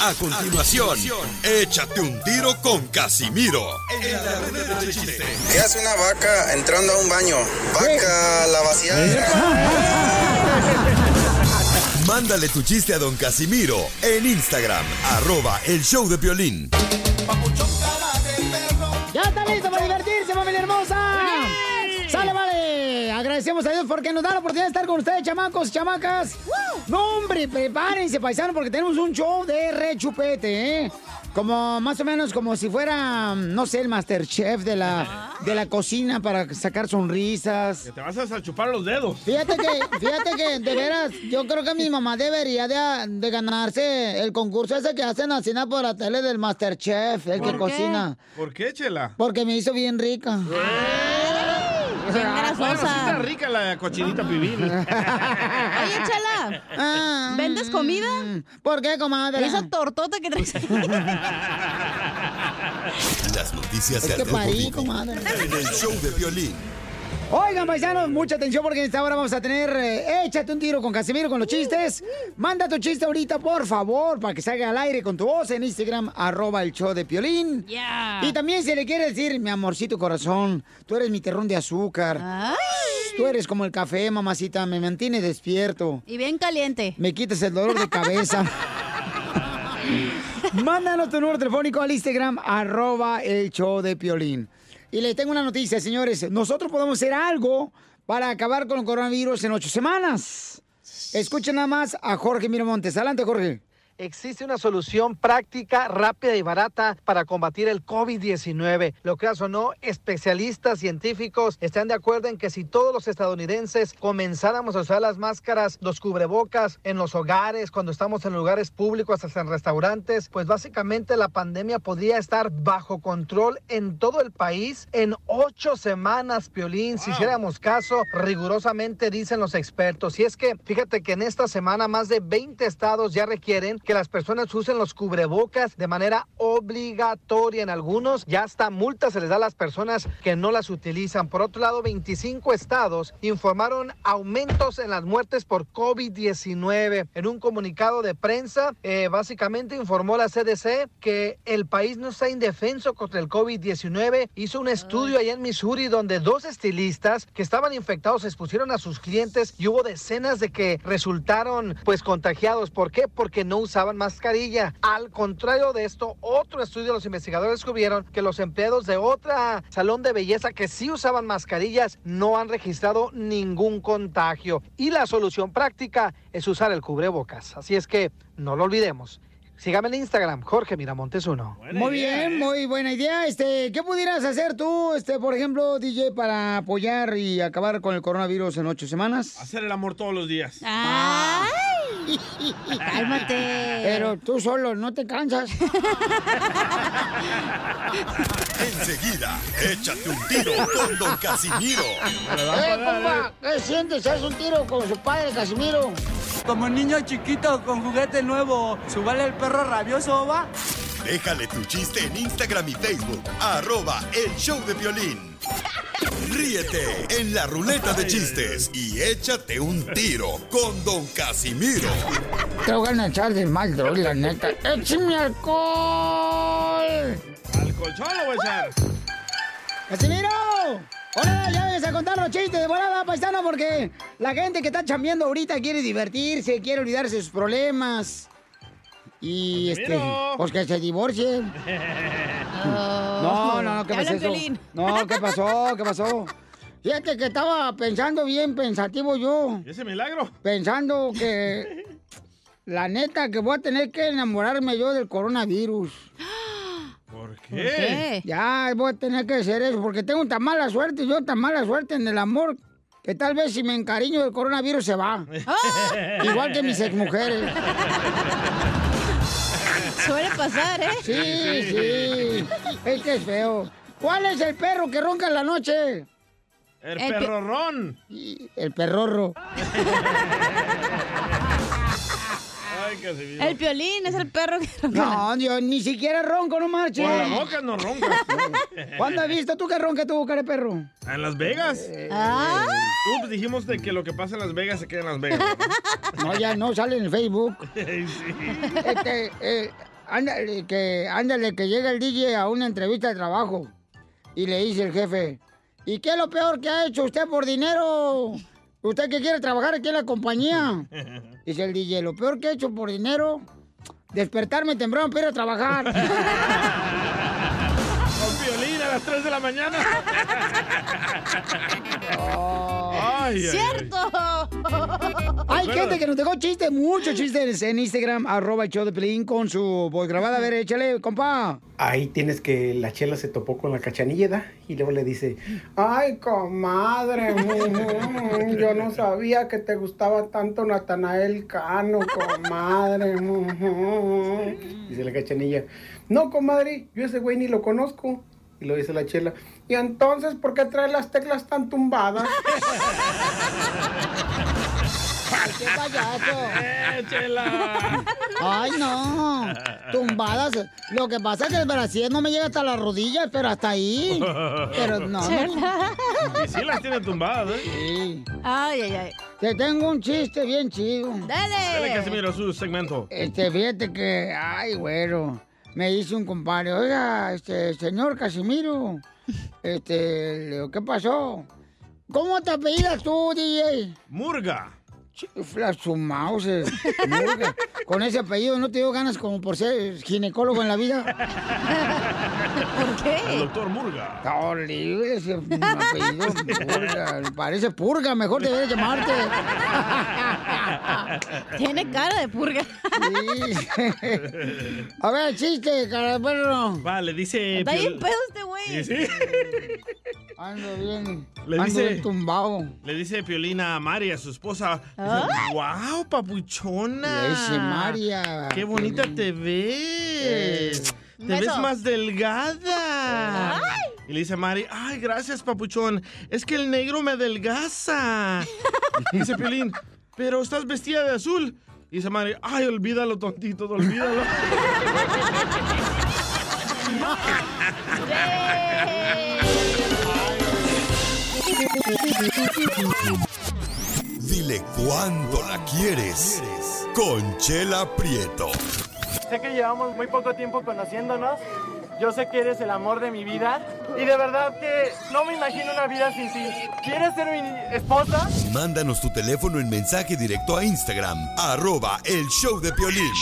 A continuación, échate un tiro con Casimiro. En la ruleta de chiste. ¿Qué hace una vaca entrando a un baño? Vaca, la vaciada. Mándale tu chiste a don Casimiro en Instagram, arroba el show de violín. ¡Ya Agradecemos a Dios porque nos da la oportunidad de estar con ustedes, chamacos y chamacas. No, hombre, prepárense, paisanos, porque tenemos un show de rechupete, ¿eh? Como más o menos como si fuera, no sé, el Masterchef de la, de la cocina para sacar sonrisas. Que te vas a chupar los dedos. Fíjate que, fíjate que, de veras, yo creo que mi mamá debería de, de ganarse el concurso ese que hacen así por la tele del Masterchef, el que cocina. ¿Por qué, Chela? Porque me hizo bien rica. Ah, bueno, sí está rica la cochinita pibil. Oye, Chela, Ah, ¿vendes comida? ¿Por qué, comadre? Esa tortota que traes. Las noticias Es del que parí, comadre. En el show de violín. Oigan, paisanos, mucha atención porque en esta hora vamos a tener eh, Échate un tiro con Casimiro con los chistes. Manda tu chiste ahorita, por favor, para que salga al aire con tu voz en Instagram, arroba el show de Piolín. Yeah. Y también si le quieres decir, mi amorcito corazón, tú eres mi terrón de azúcar. Tú eres como el café, mamacita, me mantiene despierto. Y bien caliente. Me quitas el dolor de cabeza. Mándanos tu número telefónico al Instagram, arroba el show de Piolín. Y le tengo una noticia, señores. Nosotros podemos hacer algo para acabar con el coronavirus en ocho semanas. Escuchen nada más a Jorge Miramontes. Adelante, Jorge. Existe una solución práctica, rápida y barata para combatir el COVID-19. Lo creas o no, especialistas científicos están de acuerdo en que si todos los estadounidenses comenzáramos a usar las máscaras, los cubrebocas en los hogares, cuando estamos en lugares públicos, hasta en restaurantes, pues básicamente la pandemia podría estar bajo control en todo el país en ocho semanas, Piolín. Si hiciéramos caso, rigurosamente dicen los expertos. Y es que, fíjate que en esta semana más de 20 estados ya requieren que las personas usen los cubrebocas de manera obligatoria en algunos. Ya hasta multas se les da a las personas que no las utilizan. Por otro lado, 25 estados informaron aumentos en las muertes por COVID-19. En un comunicado de prensa, eh, básicamente informó la CDC que el país no está indefenso contra el COVID-19. Hizo un estudio allá en Missouri donde dos estilistas que estaban infectados expusieron a sus clientes y hubo decenas de que resultaron pues contagiados. ¿Por qué? Porque no usaban mascarilla. Al contrario de esto, otro estudio los investigadores descubrieron que los empleados de otra salón de belleza que sí usaban mascarillas no han registrado ningún contagio. Y la solución práctica es usar el cubrebocas. Así es que no lo olvidemos. Sígame en Instagram, Jorge Miramontes 1. Muy bien, muy buena idea. Este, ¿qué pudieras hacer tú, este, por ejemplo, DJ, para apoyar y acabar con el coronavirus en ocho semanas? Hacer el amor todos los días. ¡Ay! Cálmate. Pero tú solo, no te cansas. Enseguida, échate un tiro con don Casimiro. ¡Eh, compa! ¿Qué sientes? ¿Haz un tiro con su padre, Casimiro? Como niño chiquito con juguete nuevo, ¿subale el perro rabioso, va? Déjale tu chiste en Instagram y Facebook, arroba el show de violín. Ríete en la ruleta de chistes y échate un tiro con don Casimiro. Te voy a echar de mal, droga, la neta. ¡Échame alcohol! Al colchón lo voy a echar. ¡Casimiro! Hola, ya vengas a contar los chistes de volada, paisano, porque la gente que está chambeando ahorita quiere divertirse, quiere olvidarse de sus problemas. Y este, pues que se divorcien. No, no, no, ¿qué pasó? eso? No, ¿qué pasó? ¿Qué pasó? Fíjate que estaba pensando bien pensativo yo. ¿Y ese milagro? Pensando que la neta que voy a tener que enamorarme yo del coronavirus. ¿Por qué? qué? Ya voy a tener que hacer eso porque tengo tan mala suerte, yo tan mala suerte en el amor que tal vez si me encariño del coronavirus se va. Igual que mis exmujeres. Suele pasar, ¿eh? Sí, sí. Es que es feo. ¿Cuál es el perro que ronca en la noche? El, El perrorrón. Y El perrorro. El piolín es el perro que No, Dios, ni siquiera ronco, no marches. Por la boca no ronca. ¿Cuándo has visto tú que ronca tu cara de perro? ¿En Las Vegas? Ah, Tú dijimos de que lo que pasa en Las Vegas se queda en Las Vegas. No, ya no, sale en el Facebook. Ay, sí. Este, eh, ándale, que, ándale, que llega el DJ a una entrevista de trabajo y le dice el jefe, ¿y qué es lo peor que ha hecho usted por dinero? ¿Usted que quiere trabajar aquí en la compañía? Dice el DJ, lo peor que he hecho por dinero, despertarme temprano para ir a trabajar. Las 3 de la mañana. Ay, ay, ay. ¡Cierto! Hay gente que nos dejó chistes, muchos chistes en Instagram, arroba el show de Pelín con su voz grabada. A ver, échale, compa. Ahí tienes que la chela se topó con la cachanilla y luego le dice, ay comadre, mm, yo no sabía que te gustaba tanto Natanael Cano, comadre. mm". Dice la cachanilla, no comadre, yo ese güey ni lo conozco. Y lo dice la chela, y entonces, ¿por qué trae las teclas tan tumbadas? ¡Ay, qué payaso! ¡Échela! ¡Ay, no! Tumbadas. Lo que pasa es que el brasier no me llega hasta las rodillas, pero hasta ahí. Pero no, no. Chela. Y sí las tiene tumbadas, ¿eh? Sí. Ay, ay, ay. Te tengo un chiste bien chido. Dale, ¡Dale! Casimiro, su segmento. Este, fíjate que, ay, güero, me dice un compadre, oiga, este, señor Casimiro, este, ¿qué pasó? ¿Cómo te apellidas tú, DJ? Murga. Chifla su mouse, murga. Con ese apellido no te dio ganas como por ser ginecólogo en la vida. ¿Por El qué? doctor Murga. Está horrible ese apellido, purga. Parece purga, mejor debería llamarte. Tiene cara de purga. Sí. A ver, chiste, cara de perro. Vale, dice. Está bien pedo este güey. Sí, sí. Ando bien. Le ando dice- bien tumbado. Le dice Piolina a Mari, a su esposa. Ay. ¡Wow, papuchona! Dice María. ¡Qué bonita te ves! ¡Te ves más delgada! Y le dice a Mari, ¡ay, gracias, papuchón! Es que el negro me adelgaza. Y dice Piolín, pero estás vestida de azul. Y dice Mari, ¡ay, olvídalo, tontito, olvídalo! Dile cuándo la quieres. Conchela Prieto. Sé que llevamos muy poco tiempo conociéndonos. Yo sé que eres el amor de mi vida. Y de verdad que no me imagino una vida sin ti. ¿Quieres ser mi esposa? Mándanos tu teléfono en mensaje directo a Instagram, arroba el show de Piolín.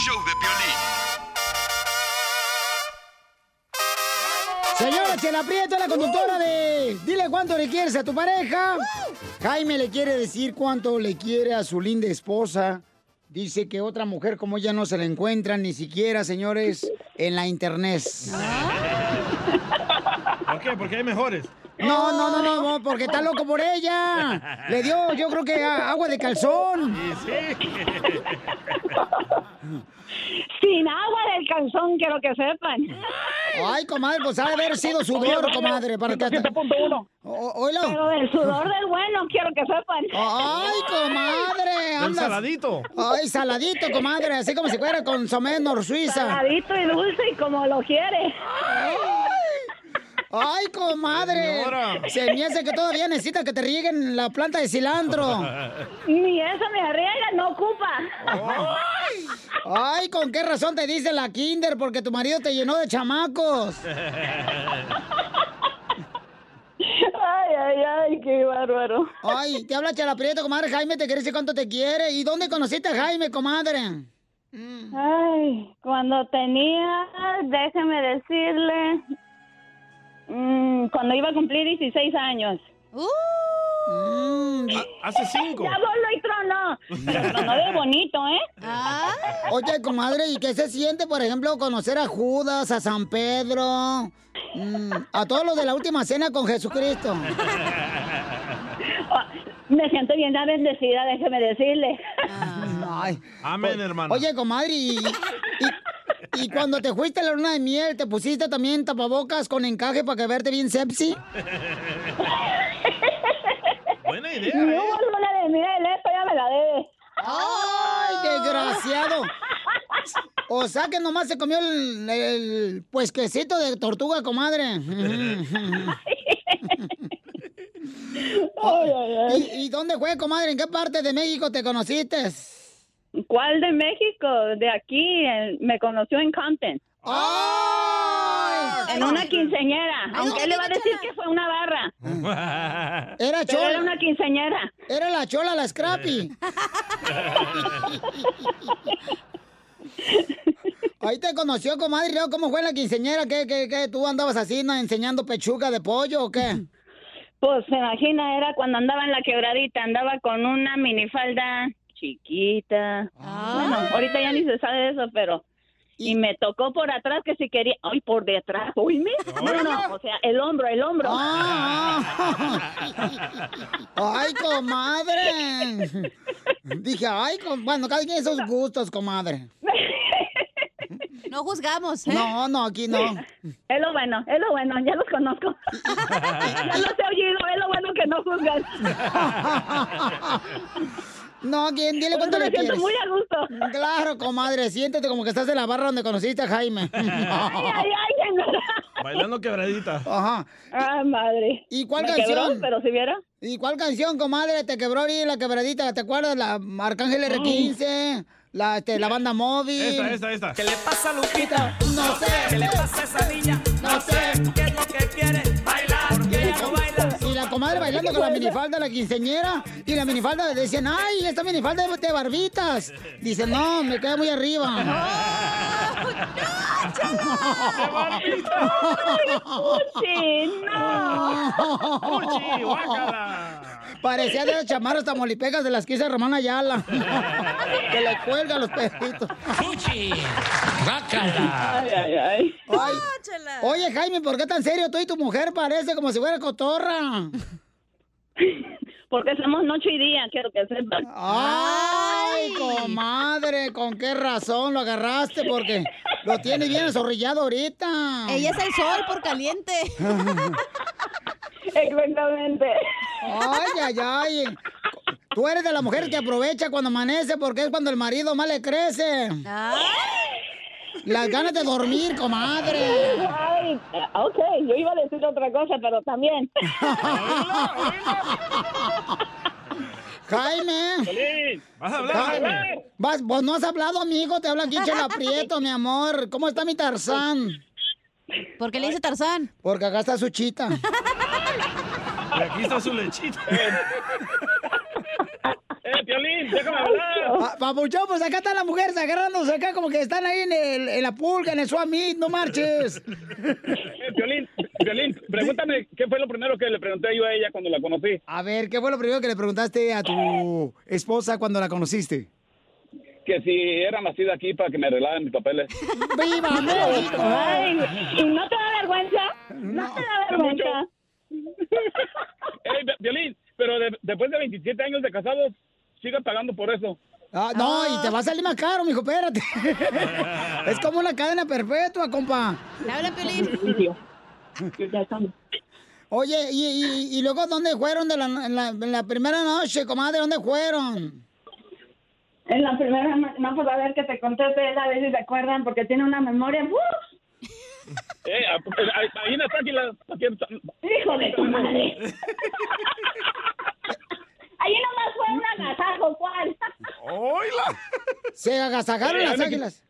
Señora Chela Prieto, la conductora de Dile cuánto le quieres a tu pareja. Jaime le quiere decir cuánto le quiere a su linda esposa. Dice que otra mujer como ella no se la encuentra ni siquiera, señores, en la internet. ¿Por qué? Porque hay mejores. No, no, no, no, no, porque está loco por ella. Le dio, yo creo que a- agua de calzón. Y sí. Sin agua del calzón, quiero que sepan. Ay, comadre, pues ha de haber sido sudor, comadre, para que... Oílo. Pero del sudor del bueno, quiero que sepan. Ay, comadre, andas... saladito. Ay, saladito, comadre, así como si fuera consomé nor suiza. Saladito y dulce y como lo quiere. Ay, comadre. Señora. Se me hace que todavía necesita que te rieguen la planta de cilantro. Ni eso me arriesga, no ocupa. Ay, ¿con qué razón te dice la kinder? Porque tu marido te llenó de chamacos. Ay, ay, qué bárbaro. Ay, te habla Chela Prieto, comadre. Jaime te quiere decir cuánto te quiere. ¿Y dónde conociste a Jaime, comadre? Ay, cuando tenía, déjeme decirle, mm, cuando iba a cumplir 16 años. Mm. Hace cinco. Ya voló y tronó. Pero tronó de bonito, ¿eh? Oye, comadre, ¿y qué se siente, por ejemplo, conocer a Judas, a San Pedro, mm, a todos los de la última cena con Jesucristo? Me siento bien bendecida, déjeme decirle. Ay. Amén, hermano. Oye, comadre, y, y- y cuando te fuiste a la luna de miel, ¿te pusiste también tapabocas con encaje para que verte bien sepsi? Buena Ni hubo luna de miel, esto ya me la debe. ¡Ay, desgraciado! O sea que nomás se comió el, el pues quesito de tortuga, comadre. ¿Y, y dónde fue, comadre? ¿En qué parte de México te conociste? ¿Cuál de México? De aquí, en- me conoció en Compton. En una quinceñera, aunque él le va a decir que fue una barra. Era Pero chola. era una quinceñera. Era la chola, la Scrappy. Ahí te conoció, comadre. ¿y luego ¿Cómo fue la quinceñera? ¿Qué, qué, qué? ¿Tú andabas así, enseñando pechuga de pollo o qué? Pues se imagina, era cuando andaba en la quebradita, andaba con una minifalda chiquita. Bueno, ahorita ya ni se sabe de eso, pero... Y me tocó por atrás que si quería... Ay, por detrás, oíme. No, no, no, o sea, el hombro, el hombro. ¡Ay, comadre! Dije, ay, com- bueno, cada quien esos gustos, comadre. No juzgamos, ¿eh? No, no, aquí no. Es lo bueno, es lo bueno, ya los conozco. ya los he oído, es lo bueno que no juzgan. No, ¿quién? Dile cuánto Me le siento quieres. muy a gusto. Claro, comadre, siéntete como que estás en la barra donde conociste a Jaime. Ay, ay, ay, Bailando quebradita. Ajá. Ah, madre. ¿Y cuál Me canción? quebró, pero si viera. ¿Y cuál canción, comadre, te quebró ahí la quebradita? ¿Te acuerdas? La Arcángel R15, la, este, la banda móvil. Esta, esta, esta. ¿Qué le pasa a Lupita? No sé. ¿Qué le pasa a esa niña? No sé. ¿Qué es lo que quiere? Bailar. ¿Por qué no baila? Y la comadre bailando con la minifalda, la quinceñera. Y la minifalda decían, ay, esta minifalda es de barbitas. Dice, no, me queda muy arriba. ¡Fuchi, no! ¡Fuchi, Parecía de las chamarras tamolipecas de las que hizo Román Ayala. que le cuelga a los perritos. ¡Fuchi! Ay, ay, ay. Ay. Oye, Jaime, ¿por qué tan serio? Tú y tu mujer parece como si fuera cotorra. Porque somos noche y día, quiero que sepan. Ay, comadre, ¿con qué razón lo agarraste? Porque lo tiene bien azorrillado ahorita. Ella es el sol por caliente. Exactamente. Ay, ay, ay. Tú eres de la mujer que aprovecha cuando amanece porque es cuando el marido más le crece. Las ganas de dormir, comadre. Ay, ok, yo iba a decir otra cosa, pero también. Jaime. ¿Vas a hablar, Jaime? Vas, vos no has hablado, amigo. Te habla aquí Chela Prieto, mi amor. ¿Cómo está mi Tarzán? ¿Por qué le dice Tarzán? Porque acá está su chita. Y aquí está su lechita. ¡Eh, Piolín, déjame hablar! Pa- Papuchón, pues acá están las mujeres agarrándose acá como que están ahí en, el- en la pulga, en el Swamit, no marches. Eh, Piolín, Piolín, pregúntame qué fue lo primero que le pregunté yo a ella cuando la conocí. A ver, ¿qué fue lo primero que le preguntaste a tu esposa cuando la conociste? Que si era nacida aquí para que me arreglaran mis papeles. ¡Viva México! Ay, ¿y no te da vergüenza? ¿No, te da vergüenza? Ey, Piolín, pero de- después de 27 años de casados, siga pagando por eso. Ah, no, y te va a salir más caro, mijo, espérate. es como una cadena perpetua, compa. Habla, Piolín. Oye, y, y- y luego dónde fueron de la, en la, en la primera noche, comadre? ¿Dónde fueron? En la primera, no, no, pues a ver que te conté de a ver si se acuerdan, porque tiene una memoria. ¡uf! Eh, ahí águilas. aquí en- ¡Hijo de tu madre! Ahí nomás fue un agasajo, ¿cuál? Se agasajaron las águilas.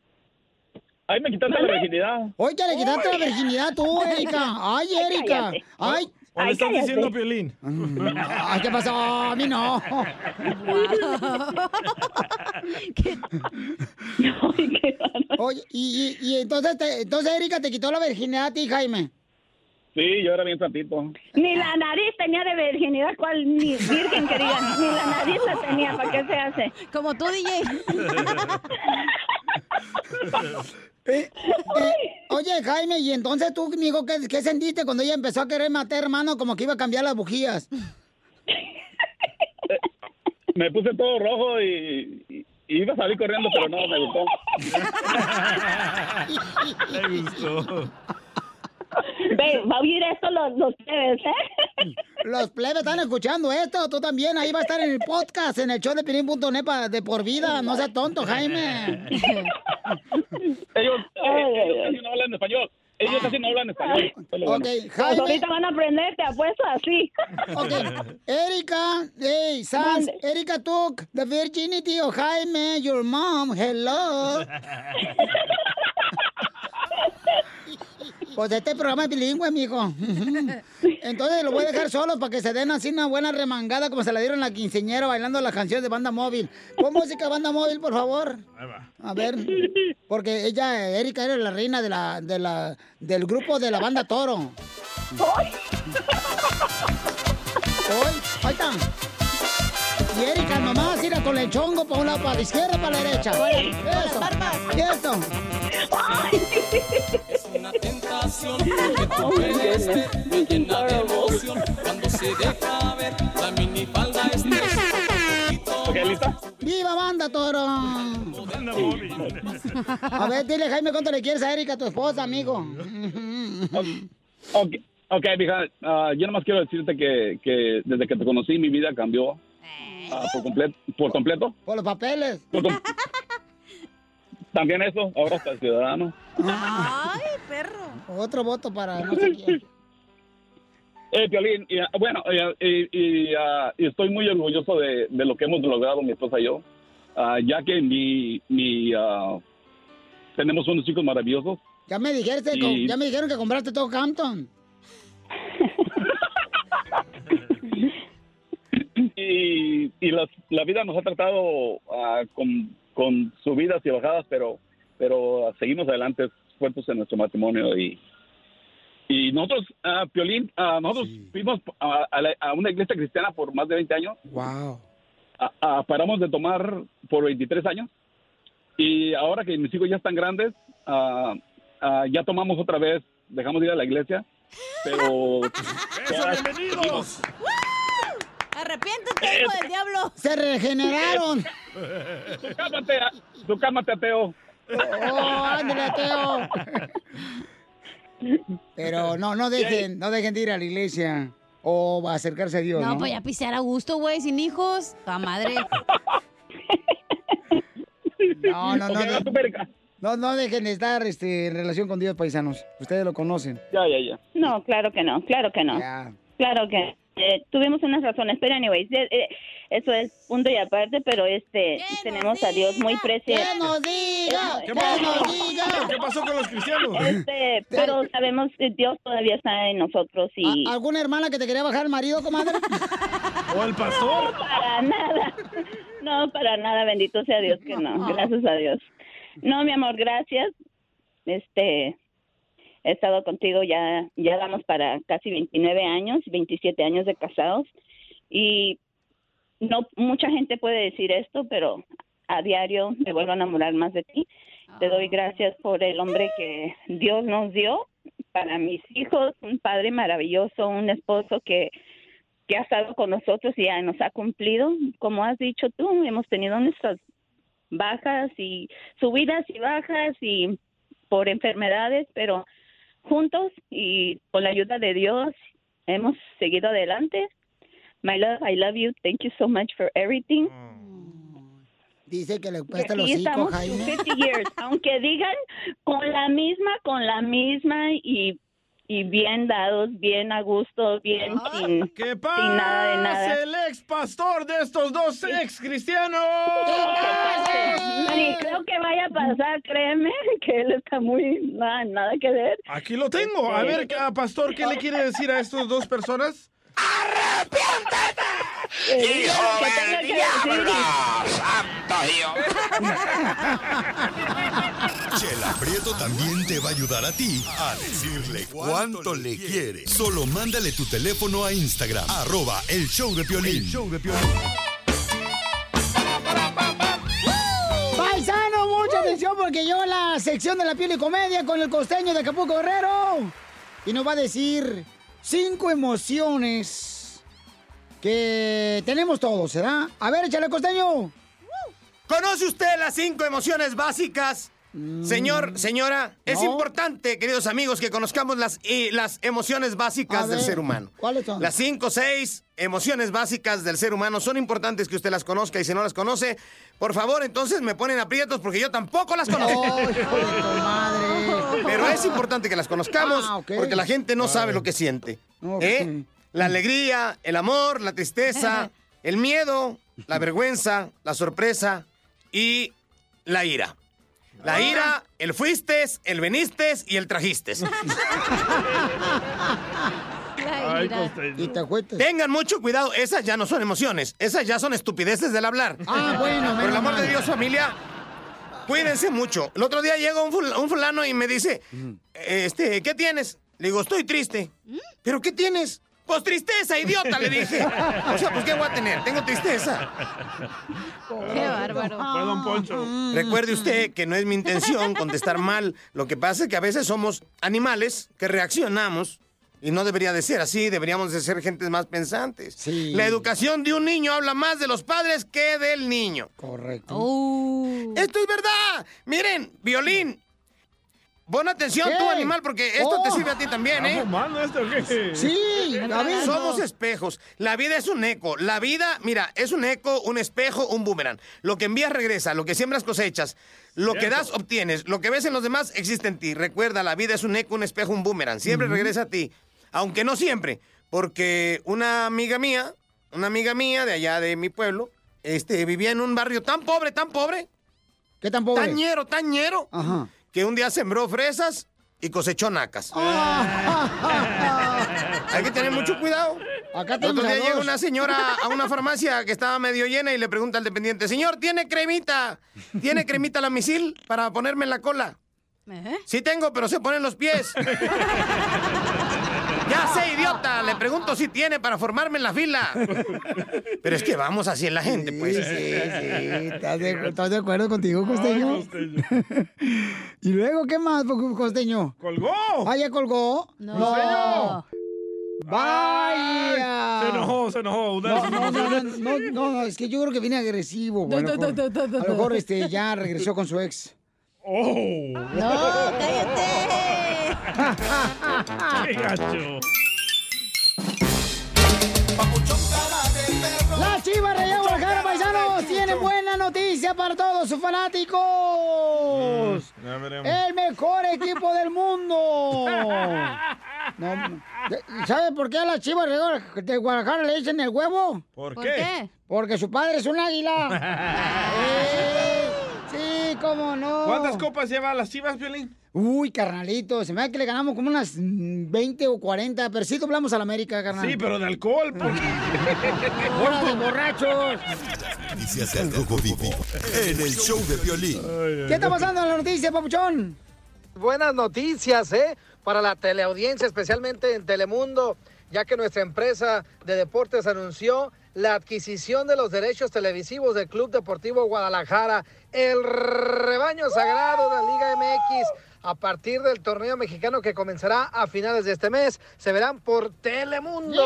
Ahí me quitaste la virginidad. Oye, le quitaste la virginidad tú, Erika. Ay, Erika. Ay, ¿O le estás cállate. diciendo a Piolín? Ay, ¿qué pasó? A mí no. Oye, y, y, y entonces, te- entonces Erika te quitó la virginidad a ti, Jaime. Sí, yo era bien santito. Ni la nariz tenía de virginidad, cual ni virgen que digan. Ni la nariz la tenía, ¿para qué se hace? Como tú, DJ. Eh, eh, oye, Jaime, y entonces tú, amigo, ¿qué, qué sentiste cuando ella empezó a querer matar, hermano, como que iba a cambiar las bujías? Me puse todo rojo y, y- y iba a salir corriendo, pero no, me gustó. Le gustó. Ve, va a oír esto los, los plebes, ¿eh? Los plebes están escuchando esto, tú también, ahí va a estar en el podcast, en el show de Pirín.net de por vida, no seas tonto, Jaime. Ellos, eh, ellos casi no hablan español. Ellos casi no hablan español. Eso es lo bueno. Ok, Pues Jaime. ahorita van a aprender, te apuesto así. Ok, Erika, hey, Sans, Erika took the virginity of Jaime, your mom, hello. Pues este programa es bilingüe, mijo. Entonces lo voy a dejar solo para que se den así una buena remangada como se la dieron la quinceñera bailando las canciones de banda móvil. Pon música banda móvil, por favor. A ver, porque ella, Erika, era la reina de la, de la, del grupo de la banda Toro. Hoy, ahí está. Y Erika nomás irá con el chongo para un lado, para la izquierda, para la derecha. Eso. Y eso. Es una tentación porque tu este me llena de emoción cuando se deja ver la minifalda es Ok, ¿lista? ¡Viva banda, toro! A ver, dile, Jaime, ¿cuánto le quieres a Erika, tu esposa, amigo? Ok, ok, mija, ah, yo nomás quiero decirte que, que desde que te conocí mi vida cambió ah, por, completo, por completo. Por los papeles. Por com- También eso, ahora hasta ciudadano. Ay, perro. Otro voto para no sé quién. Eh, Piolín, y, ah, bueno, y, y- y, ah, y estoy muy orgulloso de, de lo que hemos logrado mi esposa y yo, Ah, ya que mi, mi ah, tenemos unos chicos maravillosos. Ya me dijeron, Y- ya me dijeron que compraste todo Campton. Y, y las- la vida nos ha tratado ah, con, con subidas y bajadas, pero pero seguimos adelante fuertes en nuestro matrimonio y y nosotros, ah, Piolín, ah, nosotros fuimos a, a la- a una iglesia cristiana por más de 20 años. Wow. Ah, paramos de tomar por 23 años y ahora que mis hijos ya están grandes, ya tomamos otra vez, dejamos de ir a la iglesia, pero... bienvenidos! Arrepiéntete, hijo del diablo. Se regeneraron. Tú cálmate, ah, tú cálmate, ateo. Oh, ándale, ateo. Pero no, no dejen, no dejen de ir a la iglesia o a acercarse a Dios, No, ¿no? pues ya pisear a gusto, güey, sin hijos. Tu madre. No, no, no. De-. No, no dejen de estar este, en relación con Dios, paisanos. Ustedes lo conocen. Ya, ya, ya. No, claro que no, claro que no. Claro que eh, tuvimos unas razones, pero anyways, eh, eh, eso es punto y aparte, pero este tenemos a Dios muy presente. ¡Que nos diga! ¿Qué ¡Que pasó? nos diga! ¿Qué pasó con los cristianos? Este, pero sabemos que Dios todavía está en nosotros y ¿A- ¿Alguna hermana que te quería bajar el marido, comadre? ¿O el pastor? No, para nada. No, para nada, bendito sea Dios que no. Gracias a Dios. No, mi amor, gracias. Este, he estado contigo ya, ya vamos para casi 29 años, 27 años de casados. Y no mucha gente puede decir esto, pero a diario me vuelvo a enamorar más de ti. Te doy gracias por el hombre que Dios nos dio para mis hijos, un padre maravilloso, un esposo que que ha estado con nosotros y ya nos ha cumplido. Como has dicho tú, hemos tenido nuestras bajas y subidas y bajas y por enfermedades, pero juntos y con la ayuda de Dios hemos seguido adelante. My love, I love you. Thank you so much for everything. Dice que le cuesta los estamos Jaime. 50 years, aunque digan con la misma, con la misma y y bien dados, bien a gusto, bien sin, ¿Qué sin nada de nada. el ex pastor de estos dos ex cristianos? Ni creo que vaya a pasar, créeme, que él está muy nada, nada que ver. Aquí lo tengo. A ver, ah, pastor, ¿qué le quiere decir a estas dos personas? Eh, que tenga que decir. Chela Prieto también te va a ayudar a ti a decirle cuánto le quiere. Solo mándale tu teléfono a Instagram, arroba el show de Piolín. show de Paisano, mucha atención porque yo la sección de la piel y comedia con el costeño de Acapulco Guerrero. Y nos va a decir cinco emociones que tenemos todos, ¿verdad? A ver, échale costeño. ¿Conoce usted las cinco emociones básicas? Señor, señora, es Mm. importante, queridos amigos, que conozcamos las, y las emociones básicas del ser humano. ¿Cuáles son? Las cinco, seis emociones básicas del ser humano son importantes que usted las conozca y si no las conoce, por favor, entonces me ponen aprietos porque yo tampoco las conozco. Pero es importante que las conozcamos Ah, porque la gente no sabe lo que siente. ¿eh? La alegría, el amor, la tristeza, el miedo, la vergüenza, la sorpresa y la ira. La ira, el fuistes, el venistes y el trajistes. Ay, Y te agüites. Tengan mucho cuidado, esas ya no son emociones, esas ya son estupideces del hablar. Ah, bueno, Por el amor de. Dios, familia, cuídense mucho. El otro día llega un, ful- un fulano y me dice, este, ¿qué tienes? Le digo, estoy triste. ¿Pero qué tienes? Pues tristeza, idiota, le dije. O sea, pues ¿qué voy a tener? Tengo tristeza. Qué bárbaro. Perdón, Poncho. Recuerde usted que no es mi intención contestar mal. Lo que pasa es que a veces somos animales que reaccionamos y no debería de ser así. Deberíamos de ser gentes más pensantes. La educación de un niño habla más de los padres que del niño. Correcto. Esto es verdad. Miren, violín. Pon atención ¿Qué? tú, animal, porque esto te Oh. sirve a ti también, ¿eh? ¿Está fumando esto qué? Sí, a ver. Somos espejos. La vida es un eco. La vida, mira, es un eco, un espejo, un boomerang. Lo que envías regresa, lo que siembras cosechas. Lo que das, obtienes. Lo que ves en los demás existe en ti. Recuerda, la vida es un eco, un espejo, un boomerang. Siempre regresa a ti. Aunque no siempre. Porque una amiga mía, una amiga mía de allá de mi pueblo, este, vivía en un barrio tan pobre, tan pobre. ¿Qué tan pobre? Tañero, tañero. Ajá. Que un día sembró fresas y cosechó nacas. Hay que tener mucho cuidado. Acá El otro día llega una señora a una farmacia que estaba medio llena y le pregunta al dependiente, señor, ¿tiene cremita? ¿Tiene cremita la misil para ponerme en la cola? Sí tengo, pero se ponen los pies. ya sé, idiota. Le pregunto si tiene para formarme en la fila. Pero es que vamos así en la gente, pues. Sí, sí, ¿Estás de, estás de acuerdo contigo, costeño? ¿Y luego qué más, co- costeño? ¡Colgó! ¿Ah, ya colgó? No. ¡Vaya! Se enojó, se enojó. No, no, no, no, no, no, no, es que yo creo que viene agresivo. güey. A lo No, no, mejor, no, no, no, a lo mejor, no. este, ya regresó con su ex. ¡Oh! No, cállate. ¡Qué gacho! Las Chivas de Guadalajara, paisanos, tienen buena noticia para todos sus fanáticos. Ya veremos. El mejor equipo del mundo. No, ¿Sabe por qué a las Chivas de Guadalajara le dicen el huevo? ¿Por ¿Por qué? Porque su padre es un águila. Eh, cómo no. ¿Cuántas copas lleva las chivas, Violín? Uy, carnalito, se me da que le ganamos como unas mm, 20 o 40, pero sí doblamos a la América, carnal. Sí, pero de alcohol. porque- ¡Hora de borrachos! Noticias del Rojo Vivo en el show de violín. ¿Qué está pasando en la noticia, papuchón? Buenas noticias, ¿eh? Para la teleaudiencia, especialmente en Telemundo, ya que nuestra empresa de deportes anunció la adquisición de los derechos televisivos del Club Deportivo Guadalajara, el rebaño sagrado de la Liga MX. A partir del torneo mexicano que comenzará a finales de este mes, se verán por Telemundo.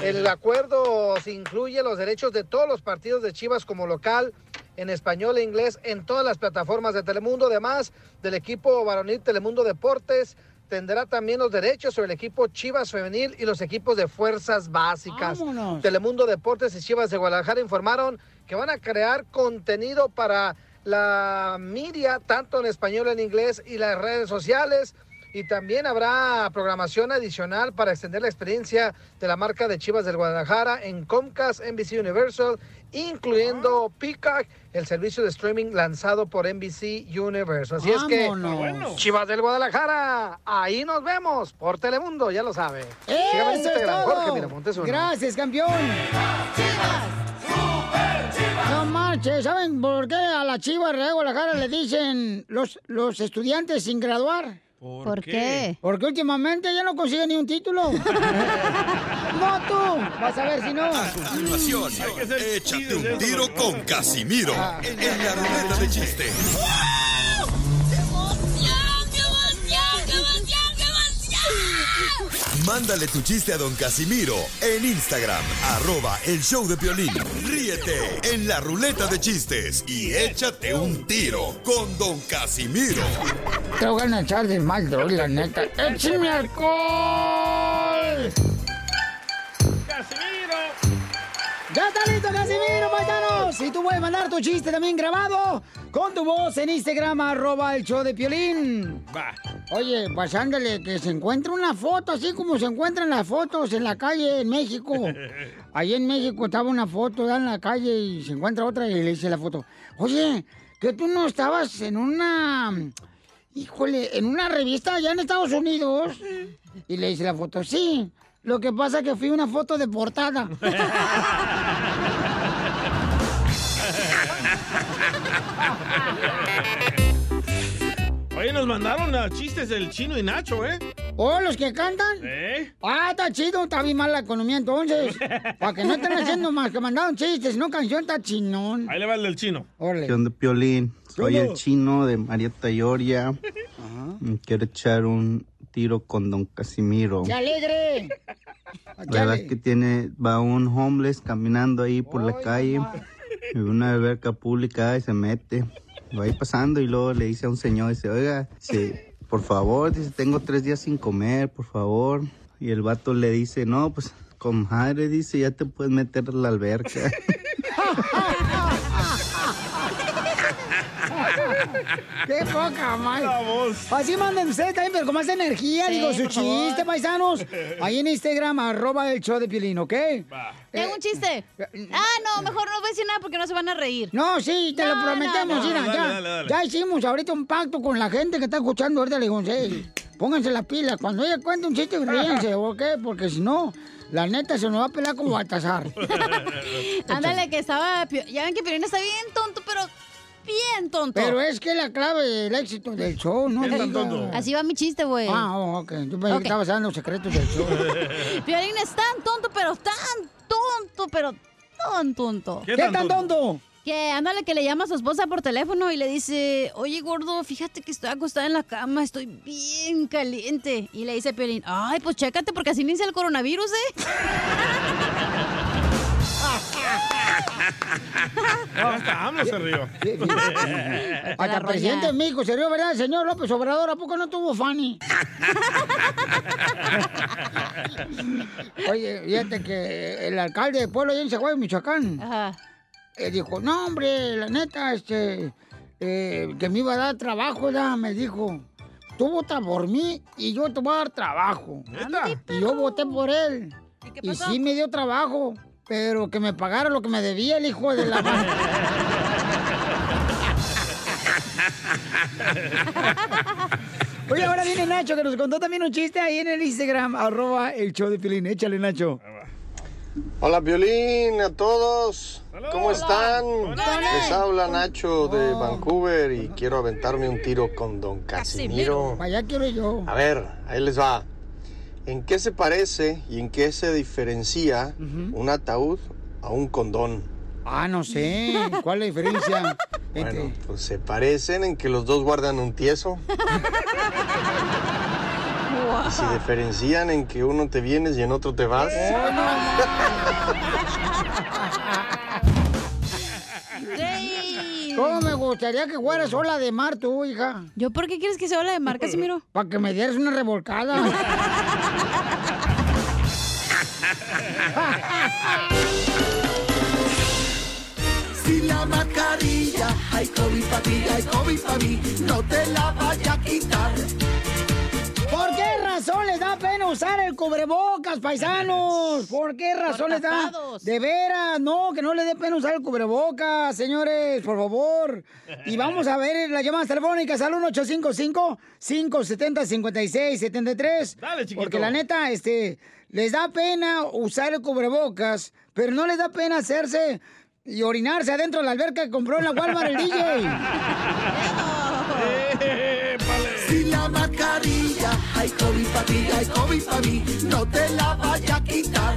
El acuerdo se incluye los derechos de todos los partidos de Chivas como local, en español e inglés, en todas las plataformas de Telemundo, además del equipo varonil Telemundo Deportes. Tendrá también los derechos sobre el equipo Chivas Femenil y los equipos de fuerzas básicas. Vámonos. Telemundo Deportes y Chivas de Guadalajara informaron que van a crear contenido para la media, tanto en español, en inglés y las redes sociales. Y también habrá programación adicional para extender la experiencia de la marca de Chivas del Guadalajara en Comcast, NBC Universal, incluyendo Peacock, el servicio de streaming lanzado por NBC Universal. Así es que. Chivas del Guadalajara, ahí nos vemos por Telemundo, ya lo sabe. Sígame en Instagram, Jorge todo. Miramontes uno. Gracias, campeón. No marches, ¿saben por qué a la Chivas de Guadalajara le dicen los, los estudiantes sin graduar? ¿Por qué? qué? Porque últimamente ya no consiguen ni un título. no tú, vas a ver si no. A continuación, échate un tiro con Casimiro en la ruleta de chistes. Mándale tu chiste a don Casimiro en Instagram, arroba el show de violín. Ríete en la ruleta de chistes y échate un tiro con don Casimiro. Te voy a echar de mal, droga, la neta. ¡Échame alcohol! ¡Ya está listo, Casimiro, paisanos! Y tú puedes mandar tu chiste también grabado con tu voz en Instagram, arroba el show de Piolín. Va. Oye, pues ándale, que se encuentra una foto, así como se encuentran las fotos en la calle en México. Ahí en México estaba una foto ya en la calle y se encuentra otra y le dice la foto, oye, que tú no estabas en una, híjole, en una revista allá en Estados Unidos. Y le dice la foto, sí, lo que pasa es que fui una foto de portada. nos mandaron a chistes del chino y Nacho, ¿eh? ¿Oh, los que cantan? ¿Eh? Ah, está chido, está bien mal la economía entonces. Para que no estén haciendo más que mandaron chistes, no canción, está chinón. Ahí le va el del chino. Órale. ¿Qué onda, Piolín? Soy el chino de Marieta Lloria. Mm, Quiero echar un tiro con don Casimiro. ¡Qué alegre! La verdad es que tiene, va un homeless caminando ahí por la calle, en una alberca pública y se mete, va ahí pasando y luego le dice a un señor, dice, oiga, dice, por favor, dice, tengo tres días sin comer, por favor. Y el vato le dice, no, pues, comadre, dice, ya te puedes meter a la alberca. ¡Qué poca, madre! Así manden ustedes también, pero con más energía, Sí, digo, su por favor. chiste, paisanos. Ahí en Instagram, arroba el show de Piolín, ¿ok? Tengo un chiste. Ah, no, mejor no voy a decir nada porque no se van a reír. No, sí, te lo prometemos, no, no. mira, Dale, ya, dale, dale. ya hicimos ahorita un pacto con la gente que está escuchando ahorita, le digo, "Ey, pónganse las pilas, cuando ella cuente un chiste, ríense, ¿ok? Porque si no, la neta se nos va a pelar como Baltasar. Ándale, que estaba. Ya ven que Piolín está bien tonto, pero bien tonto. Pero es que la clave del éxito del show, ¿no? ¿Qué tan diga. tonto? Así va mi chiste, güey. Ah, oh, ok, yo pensé Ok. que estabas dando los secretos del show. Piolín es tan tonto, pero tan tonto, pero tan tonto. ¿Qué ¿Qué tan tan tonto? Que ándale que le llama a su esposa por teléfono y le dice, oye gordo, fíjate que estoy acostada en la cama, estoy bien caliente. Y le dice Piolín, ay, pues chécate porque así inicia el coronavirus, ¿eh? Hasta AMLO se rió. Hasta el presidente de México se rió, ¿verdad? El señor López Obrador, ¿a poco no tuvo Fanny? Oye, fíjate que el alcalde de pueblo allá en Zaguayo, Michoacán, eh, dijo, no, hombre, la neta, este, eh, que me iba a dar trabajo, ya, me dijo. Tú vota por mí y yo te voy a dar trabajo. Y yo voté por él. Y, sí me dio trabajo, pero que me pagara lo que me debía el hijo de la madre. Oye, ahora viene Nacho, que nos contó también un chiste ahí en el Instagram, arroba el show de Pilín. Échale, Nacho. Hola Violín, a todos. ¿Cómo están? Les habla Nacho de Vancouver y quiero aventarme un tiro con Don Casimiro. Allá quiero yo. A ver, ahí les va. ¿En qué se parece y en qué se diferencia un ataúd a un condón? Ah, no sé. ¿Cuál es la diferencia? Bueno, pues se parecen en que los dos guardan un tieso. Y se diferencian en que uno te vienes y en otro te vas. ¿Cómo me gustaría que fueras ola de mar tú, hija? ¿Yo por qué quieres que sea ola de mar, Casimiro? Para que me dieras una revolcada. Si la mascarilla, hay COVID para ti, hay COVID para mí, no te la vaya a quitar. Razón les da pena usar el cubrebocas, paisanos? ¿Por qué razón les da? De veras, no, que no les dé pena usar el cubrebocas, señores, por favor. Y vamos a ver las llamadas telefónicas al 1855-570-5673. Dale, chiquito. Porque la neta, este, les da pena usar el cubrebocas, pero no les da pena hacerse y orinarse adentro de la alberca que compró en la Walmart el DJ. Hay COVID para ti, hay COVID para mí, no te la vaya a quitar.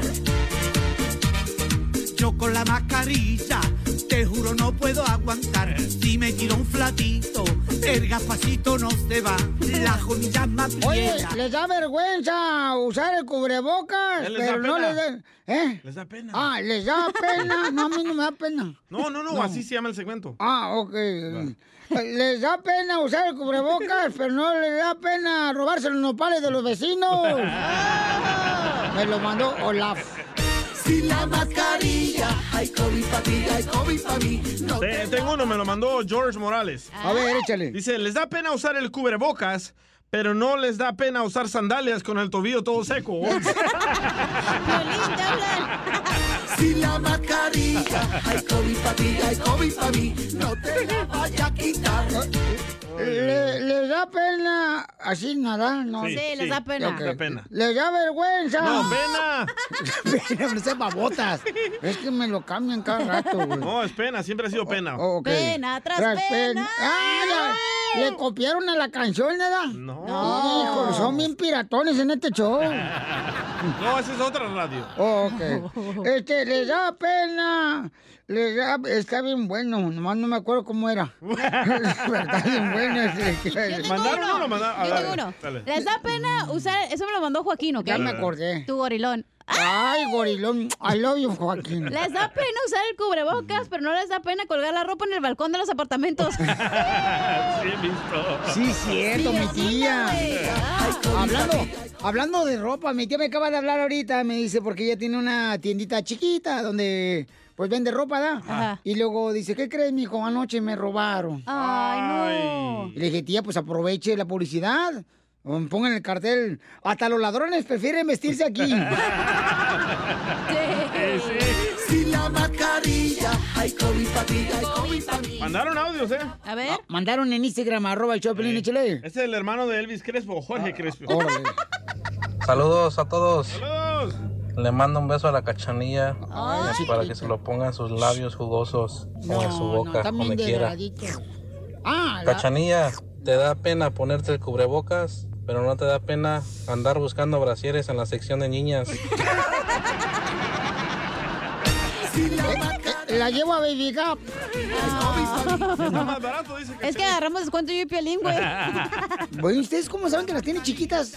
Yo con la mascarilla, te juro no puedo aguantar. Si me tiro un flatito, el gafacito no se va, la jonilla más Oye, les da vergüenza usar el cubrebocas, les da pero no pena. les da... ¿Eh? Les da pena. Ah, les da pena. No, a mí no me da pena. No, no, no, así se llama el segmento. Ah, ok. Les da pena usar el cubrebocas, pero no les da pena robarse los nopales de los vecinos. Me lo mandó Olaf. Si la mascarilla, hay COVID para ti, hay COVID para mí, no Te- tengo uno, me lo mandó George Morales. A ver, échale. Dice, les da pena usar el cubrebocas, pero no les da pena usar sandalias con el tobillo todo seco. Si la mascarilla, hay COVID para ti, hay COVID para mí, no te la vaya a quitar. Le- ¿Les da pena así nada? No. Sí, Sí, les da pena. Ok. les da pena. ¿Les da vergüenza? No, pena. pena, no babotas. Es que me lo cambian cada rato, güey. No, es pena, siempre ha sido pena. Ok. Pena tras pena. ¡Ah, ya! ¿Le copiaron a la canción, nada? No. Hijo, son bien piratones en este show. No, esa es otra radio. Oh, ok. Este, les da pena. Les da, está bien bueno, nomás no me acuerdo cómo era. está bien bueno. ese. Tengo uno. Yo tengo uno. Les da pena usar, eso me lo mandó Joaquín, ¿ok? Ya me acordé. Tu gorilón. Ay, gorilón. I love you, Joaquín. Les da pena usar el cubrebocas, pero no les da pena colgar la ropa en el balcón de los apartamentos. sí, visto. Sí, cierto, Sí, mi tía. Hablando, hablando de ropa, mi tía me acaba de hablar ahorita, me dice, porque ella tiene una tiendita chiquita donde pues vende ropa, ¿da? Ajá. Y luego dice, ¿qué crees, mijo? Anoche me robaron. Ay, no. Y le dije, tía, pues aproveche la publicidad. Um, Pongan el cartel. Hasta los ladrones prefieren vestirse aquí. Si la mascarilla, hay COVID para ti, hay COVID para mí. Mandaron audios, ¿eh? A ver. Mandaron en Instagram, arroba el Choplin, échale. Este es el hermano de Elvis Crespo, Jorge Crespo. Saludos a todos. Saludos. Le mando un beso a la cachanilla Ay, para que se lo ponga en sus labios jugosos o en su boca, donde de quiera. Ah, la- Cachanilla, te da pena ponerte el cubrebocas, pero no te da pena andar buscando brasieres en la sección de niñas. La llevo a Baby Gap. Está más barato, dice Es que agarramos descuento yo y Piolín, güey. Bueno, ¿ustedes cómo saben que las tiene chiquitas?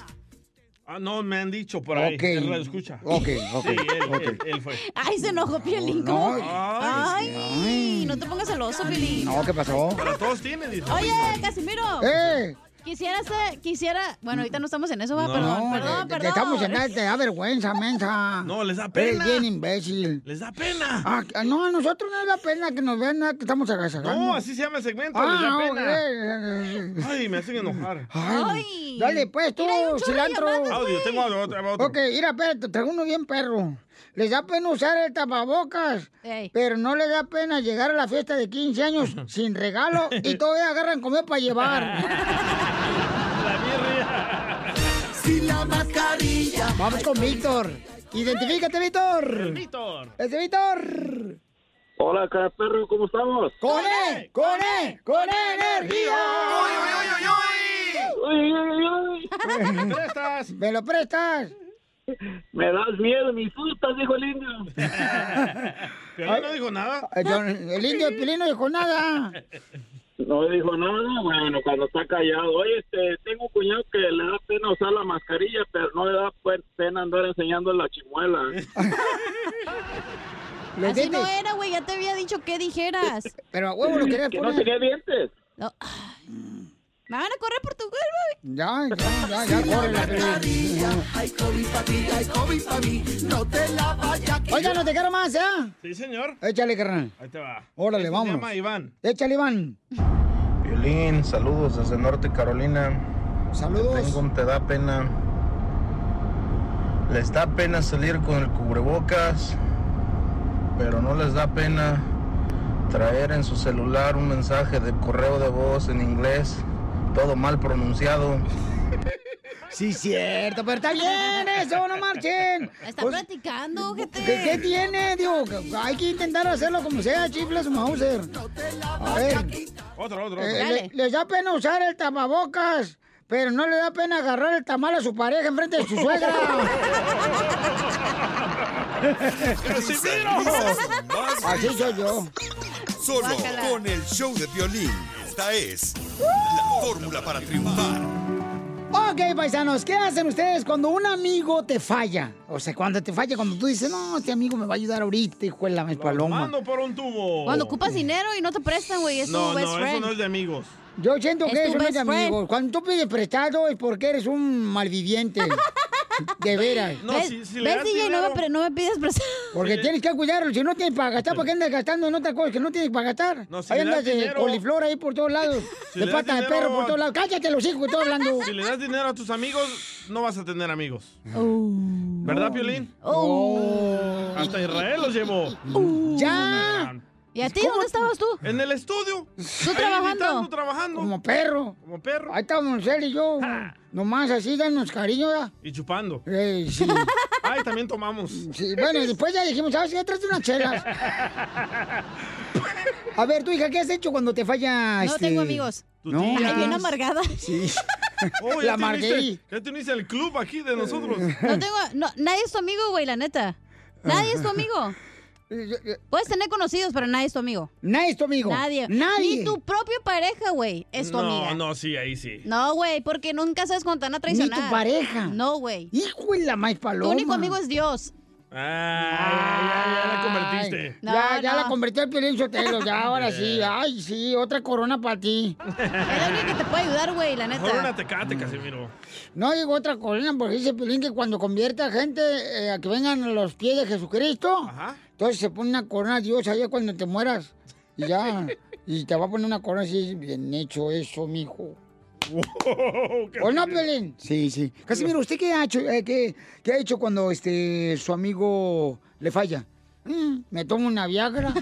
Ah, no, me han dicho por ahí. Ok. El radio escucha. Ok, ok, Sí, él, ok. él- él fue. Ay, se enojó Piolín. No. Ay, Ay, no te pongas celoso, Piolín. No, ¿qué pasó? Pero todos tienen, dice. Oye, Casimiro. ¡Eh! Quisiera ser, quisiera, bueno, ahorita no estamos en eso, va, No. perdón, No, perdón, perdón. estamos en nada, te da vergüenza, mensa. No, les da Eres pena. bien imbécil. Les da pena. Ah, no, a nosotros no nos da pena que nos vean nada que estamos agasajando. No, así se llama el segmento. les da Ah, pena. Ay, me hacen enojar. Ay, dale, pues, tú, cilantro. Audio, tengo audio, otro. otro. Ok, mira, espérate, traigo uno bien perro. Les da pena usar el tapabocas, Ey. pero no les da pena llegar a la fiesta de 15 años sin regalo y todavía agarran comida para llevar. Vamos con Víctor. Identifícate, Víctor. Víctor. Es de Víctor. Hola, cara perro, ¿cómo estamos? ¡Con E! ¡Con E! ¡Con energía! Uy, uy, uy, ¿Me prestas? ¿Me lo prestas? Me das miedo, me asustas, dijo el indio. Piolín no dijo nada. Yo- El indio de Pilín no dijo nada. No dijo nada, bueno, cuando está callado. Oye, este, tengo un cuñado que le da pena usar la mascarilla, pero no le da pena andar enseñando la chimuela. Así no era, güey, ya te había dicho que dijeras. Pero a huevo lo querías que no tenía dientes. No. Me van a correr por tu culpa. Ya, ya, ya, ya, corre la hay COVID para ti, hay COVID para mí, no te la vaya a quitar. Oiga, no te quiero más, ¿eh? Sí, señor. Échale, carnal. Ahí te va. Órale, Este vámonos. Se llama Iván. Échale, Iván. Violín, saludos desde Norte Carolina. Saludos. Tengo un te da pena Les da pena salir con el cubrebocas, pero no les da pena traer en su celular un mensaje de correo de voz en inglés, todo mal pronunciado. Sí, cierto, pero está bien eso, no marchen. Está Pues, platicando, gente. ¿Qué, qué tiene? Digo, hay que intentar hacerlo como sea, chifles Mauser. A ver. Otro, otro, Eh, le- les da pena usar el tapabocas, pero no le da pena agarrar el tamal a su pareja enfrente de su suegra. Así soy yo. Solo con el show de violín. Esta es la fórmula para triunfar. Ok, paisanos, ¿qué hacen ustedes cuando un amigo te falla? O sea, cuando te falla, cuando tú dices, no, este amigo me va a ayudar ahorita, hijo de la mes paloma. Mando por un tubo. Cuando ocupas dinero y no te prestan, güey, es tu No, best no, friend. eso no es de amigos. Yo siento Es que tu eso no es de amigos. Cuando tú pides prestado es porque eres un malviviente. de veras. ¿Ves, ¿ves, DJ? No me, pre- no me pides prestado. Porque tienes que cuidarlo. Si no tienes para gastar, ¿por qué andas gastando en otra cosa que no tienes para gastar? No, si ahí le das andas de dinero- coliflor ahí por todos lados. Si de le das pata de dinero perro por todos lados. Cállate los hijos que estoy hablando. Si le das dinero a tus amigos, no vas a tener amigos. Oh. ¿Verdad, Piolín? Hasta Israel los llevó. ¡Ya! ¿Y a ti dónde estabas tú? En el estudio. ¿Tú trabajando? Trabajando. Como perro. Como perro. Ahí estábamos él y yo. Nomás así, danos cariño, ¿verdad? Y chupando. Eh, sí. Ay, también tomamos. Sí, bueno, y después ya dijimos, ¿sabes qué? Tráete unas chelas. A ver, tu hija, ¿qué has hecho cuando te falla No este... tengo amigos. No, Ay, bien amargada. Sí. Oh, La uniste- Ya te uniste al club aquí de nosotros. No tengo, no, nadie es tu amigo, güey, la neta. Nadie es tu amigo. Puedes tener conocidos, pero nadie es tu amigo. Nadie es tu amigo. Nadie. Nadie. Ni tu propia pareja, güey, es tu no, amiga. no, sí, ahí sí. No, güey, porque nunca sabes cuándo te van a Ni tu pareja. No, güey. Hijo de la maíz paloma. Tu único amigo es Dios. Ay, ya, ya, ya la convertiste. No, ya, ya no. la convertí en Piolín Sotelo, ya, ahora sí. Ay, sí, otra corona para ti. Es la única que te puede ayudar, güey, la Mejor una neta. tecate, Casimiro. No digo otra corona porque dice Piolín que cuando convierte a gente eh, a que vengan a los pies de Jesucristo, entonces se pone una corona a Dios allá cuando te mueras. Y ya, y te va a poner una corona así, bien hecho eso, mijo. ¿O no, Piolín? Sí, sí. Casimiro, ¿usted qué ha hecho, eh, qué, qué ha hecho cuando este su amigo le falla? Mm, me tomo una Viagra.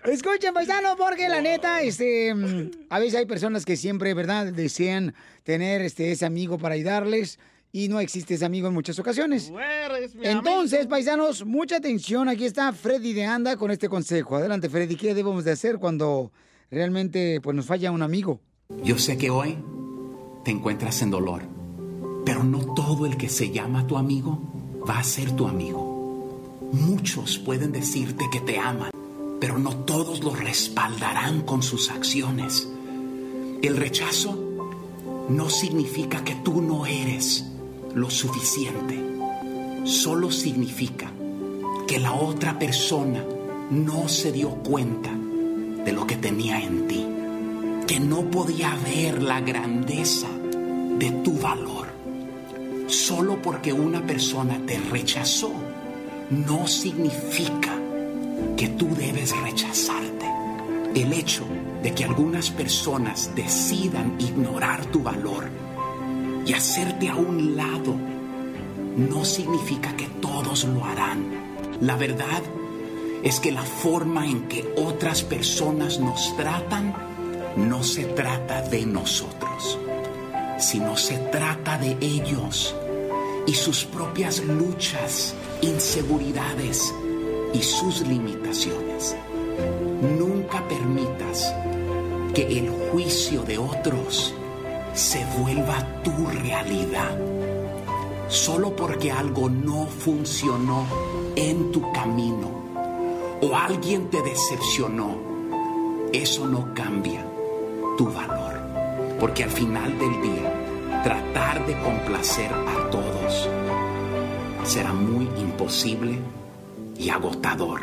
Escuchen, paisanos, porque la neta, este, mm, a veces hay personas que siempre, ¿verdad?, desean tener este, ese amigo para ayudarles y no existe ese amigo en muchas ocasiones. Entonces, paisanos, mucha atención. Aquí está Freddy de Anda con este consejo. Adelante, Freddy. ¿Qué debemos de hacer cuando realmente pues, nos falla un amigo? Yo sé que hoy te encuentras en dolor, pero no todo el que se llama tu amigo va a ser tu amigo. Muchos pueden decirte que te aman, pero no todos lo respaldarán con sus acciones. El rechazo no significa que tú no eres lo suficiente. Solo significa que la otra persona no se dio cuenta de lo que tenía en ti, que no podía ver la grandeza de tu valor. Solo porque una persona te rechazó no significa que tú debes rechazarte. El hecho de que algunas personas decidan ignorar tu valor y hacerte a un lado no significa que todos lo harán. La verdad es que la forma en que otras personas nos tratan no se trata de nosotros, sino se trata de ellos y sus propias luchas, inseguridades y sus limitaciones. Nunca permitas que el juicio de otros se vuelva tu realidad. Solo porque algo no funcionó en tu camino o alguien te decepcionó, eso no cambia tu valor. Porque al final del día, tratar de complacer a todos será muy imposible y agotador.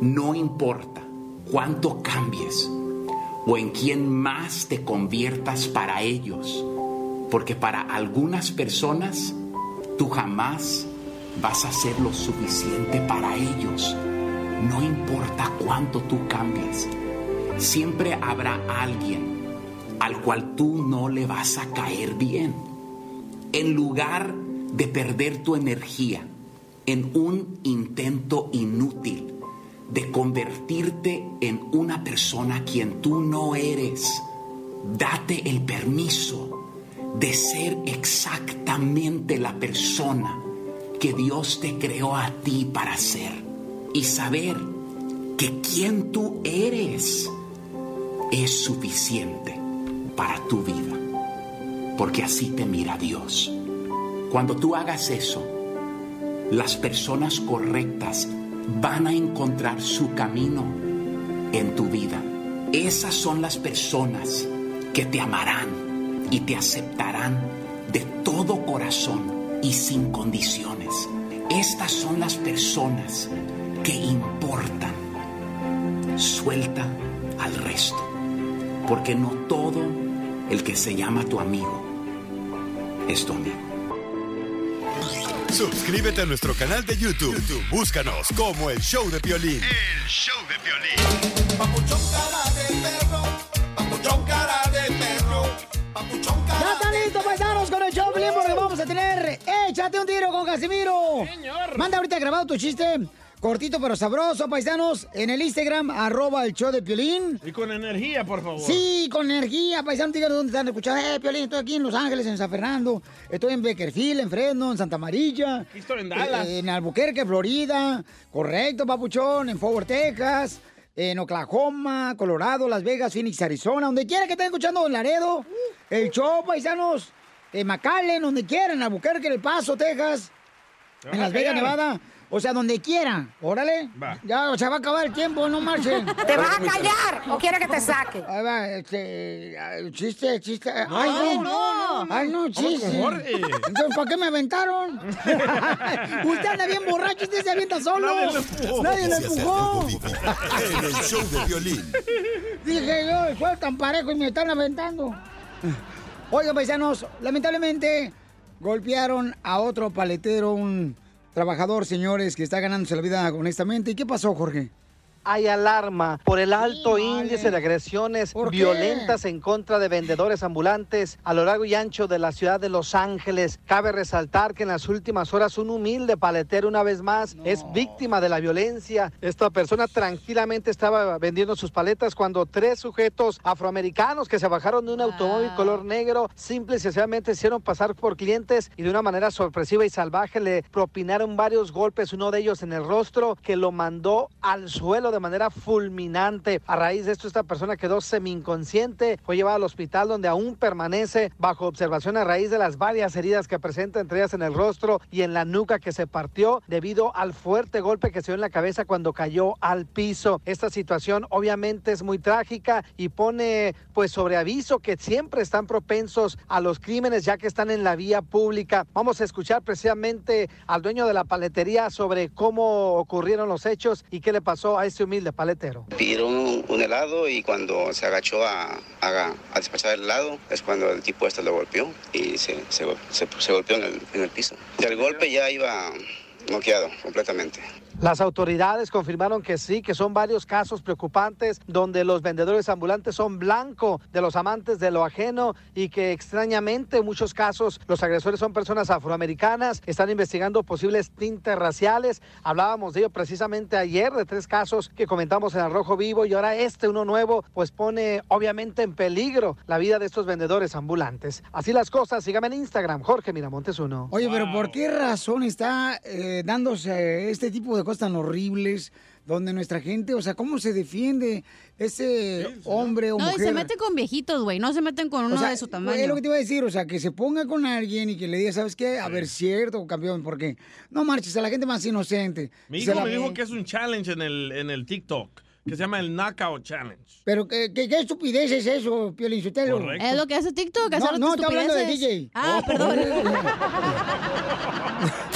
No importa cuánto cambies o en quién más te conviertas para ellos, porque para algunas personas tú jamás vas a ser lo suficiente para ellos. No importa cuánto tú cambies, siempre habrá alguien al cual tú no le vas a caer bien. En lugar de perder tu energía en un intento inútil de convertirte en una persona quien tú no eres, date el permiso de ser exactamente la persona que Dios te creó a ti para ser y saber que quien tú eres es suficiente para tu vida, porque así te mira Dios. Cuando tú hagas eso, las personas correctas van a encontrar su camino en tu vida. Esas son las personas que te amarán y te aceptarán de todo corazón y sin condiciones. Estas son las personas que importan. Suelta al resto, porque no todo el que se llama tu amigo es tu amigo. Suscríbete a nuestro canal de YouTube. YouTube, Búscanos como el show de violín. El show de violín. Papuchón cara de perro, papuchón cara de perro, papuchón cara Ya están listos, paisanos, con el show, Piolín, porque vamos a tener Échate un tiro con Casimiro. Manda ahorita grabado tu chiste, cortito pero sabroso, paisanos, en el Instagram, arroba el show de Piolín. Y con energía, por favor. Sí, con energía, paisanos, díganos dónde están escuchando. Eh, Piolín, estoy aquí en Los Ángeles, en San Fernando. Estoy en Beckerfield, en Fresno, en Santa Amarilla. Aquí estoy en Dallas. Eh, en Albuquerque, Florida. Correcto, papuchón. En Fort Worth, Texas. En Oklahoma, Colorado, Las Vegas, Phoenix, Arizona. Donde quiera que estén escuchando en Laredo. El show, paisanos. En McAllen, donde quieran. En Albuquerque, en El Paso, Texas. En Las Vegas, Nevada. O sea, donde quiera. Órale. Va. Ya, o sea, va a acabar el tiempo, no marchen. ¿Te vas a callar o quieres que te saque? Ahí va, este. Chiste, chiste. No, Ay, no. no, no. Ay, no, chiste. Entonces, ¿para qué me aventaron? usted anda bien borracho, usted se avienta solo. Nadie lo empujó. Nadie lo empujó. En el show de violín. Dije yo, el juego tan parejo y me están aventando. Oigan, paisanos, lamentablemente golpearon a otro paletero, un trabajador, señores, que está ganándose la vida honestamente. ¿Y qué pasó, Jorge? Hay alarma por el alto índice de agresiones violentas en contra de vendedores ambulantes a lo largo y ancho de la ciudad de Los Ángeles. Cabe resaltar que en las últimas horas un humilde paletero una vez más es víctima de la violencia. Esta persona tranquilamente estaba vendiendo sus paletas cuando tres sujetos afroamericanos que se bajaron de un automóvil color negro simple y sencillamente hicieron pasar por clientes y de una manera sorpresiva y salvaje le propinaron varios golpes, uno de ellos en el rostro que lo mandó al suelo de manera fulminante. A raíz de esto, esta persona quedó semi-inconsciente, fue llevada al hospital donde aún permanece bajo observación a raíz de las varias heridas que presenta, entre ellas en el rostro y en la nuca que se partió debido al fuerte golpe que se dio en la cabeza cuando cayó al piso. Esta situación obviamente es muy trágica y pone pues sobre aviso que siempre están propensos a los crímenes ya que están en la vía pública. Vamos a escuchar precisamente al dueño de la paletería sobre cómo ocurrieron los hechos y qué le pasó a este humilde paletero. Pidieron un, helado y cuando se agachó a, a- a despachar el helado es cuando el tipo este lo golpeó y se- se golpeó en el, en el piso. Del golpe ya iba noqueado completamente. Las autoridades confirmaron que sí, que son varios casos preocupantes donde los vendedores ambulantes son blanco de los amantes de lo ajeno y que extrañamente en muchos casos los agresores son personas afroamericanas. Están investigando posibles tintes raciales. Hablábamos de ello precisamente ayer, de tres casos que comentamos en el Rojo Vivo y ahora este, uno nuevo, pues pone obviamente en peligro la vida de estos vendedores ambulantes. Así las cosas, síganme en Instagram, Jorge Miramontes uno. Oye, pero ¿por qué razón está eh, dándose este tipo de cosas tan horribles donde nuestra gente, o sea, cómo se defiende ese hombre o No, y mujer? se meten con viejitos, güey. No se meten con O uno sea, de su tamaño. Es lo que te iba a decir, o sea, que se ponga con alguien y que le diga, ¿sabes qué? A ver, cierto, campeón, porque no marches a la gente más inocente. Mi Se hijo la- me dijo que es un challenge en el, en el TikTok, que se llama el Knockout Challenge. Pero ¿qué, qué, qué estupidez es eso, Piolín Sotelo? Correcto. Es lo que hace TikTok, No, hacer no, está hablando de. DJ. Ah, Oh. perdón.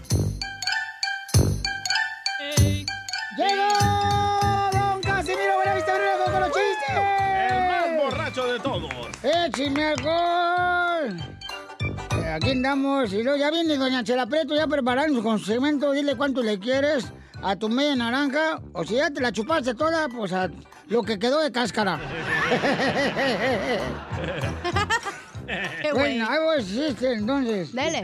¡Llegó! ¡Don Casimiro! ¡Buena vista, Bruno, con los chistes! El más borracho de todos. ¡Échame alcohol! Eh, Aquí andamos. Y luego ya viene Doña Chela Preto ya preparando con su segmento. Dile cuánto le quieres a tu media naranja. O si ya te la chupaste toda, pues a lo que quedó de cáscara. bueno, ahí voy, chiste, entonces. Dale.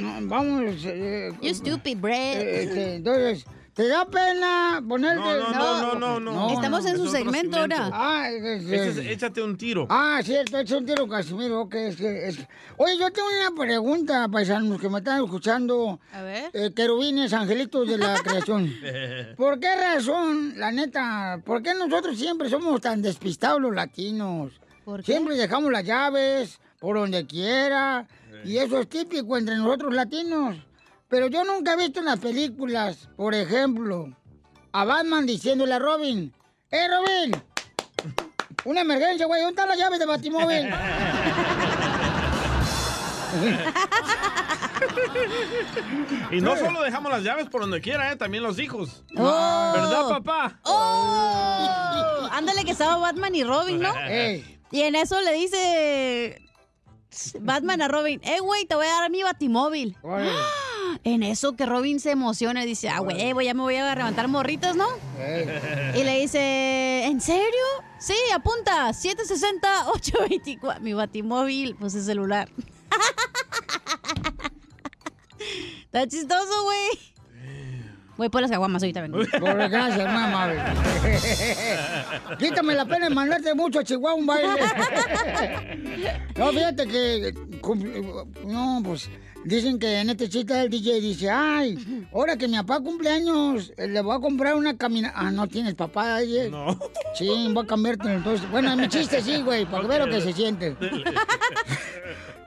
No, vamos. Eh, You stupid, Brett. eh, este, entonces, ¿te da pena ponerte? No, no, no, no, no. Estamos en su segmento ahora. Ah, es- es- Ese es échate un tiro. Ah, cierto, es un tiro Casimiro, ok, es que, es que- Oye, yo tengo una pregunta, paisanos, que me están escuchando. A ver. Eh, querubines, angelitos de la creación. ¿Por qué razón, la neta, por qué nosotros siempre somos tan despistados los latinos? Siempre dejamos las llaves por donde quiera, y eso es típico entre nosotros latinos. Pero yo nunca he visto en las películas, por ejemplo, a Batman diciéndole a Robin, ¡Eh, Robin! Una emergencia, güey, ¿dónde están las llaves de Batimóvil? Y no solo dejamos las llaves por donde quiera, ¿eh? también los hijos. Oh. ¿Verdad, papá? ¡Oh! Ándale que estaba Batman y Robin, ¿no? Y en eso le dice Batman a Robin, eh, güey, te voy a dar mi batimóvil. Órale. En eso que Robin se emociona y dice, ah, huevo, ya me voy a levantar morritas, ¿no? Y le dice, ¿en serio? Sí, apunta, 760-824. Mi batimóvil, pues es celular. Está chistoso, güey. Voy por las caguamas ahorita vengo. Por gracias, amable. Quítame la pena de mandarte mucho a Chihuahua un baile. No, fíjate que... No, pues... Dicen que en este chiste el DJ dice, ay, ahora que mi papá cumple años, eh, le voy a comprar una camina... Ah, no tienes papá, DJ. No. Sí, voy a cambiarte entonces. Bueno, en mi chiste sí, güey, para vea lo que se siente.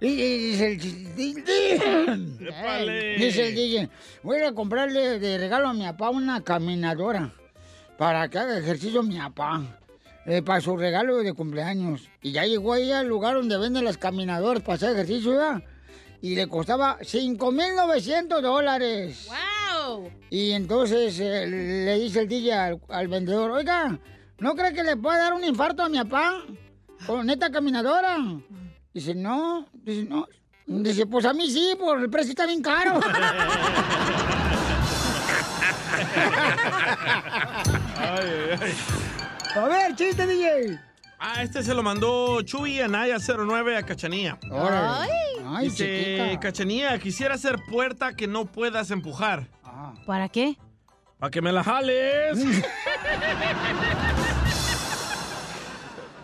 Y, y dice el. Épale. Dice el DJ, voy a comprarle de regalo a mi papá una caminadora para que haga ejercicio mi papá. eh, para su regalo de cumpleaños. Y ya llegó ahí al lugar donde venden las caminadoras para hacer ejercicio, ¿verdad? Y le costaba 5.900 dólares. ¡Wow! Y entonces eh, le dice el DJ al, al vendedor, oiga, ¿no cree que le pueda dar un infarto a mi papá con esta caminadora? Dice, no, dice, no. Dice, pues a mí sí, por el precio está bien caro. Ay, ay, ay. a ver, chiste, DJ. Ah, este se lo mandó Chuy Anaya 09 a Cachanía. Órale. Ay, Dice, chiquita. Cachanía, quisiera hacer puerta que no puedas empujar. ¿Para qué? Para que me la jales.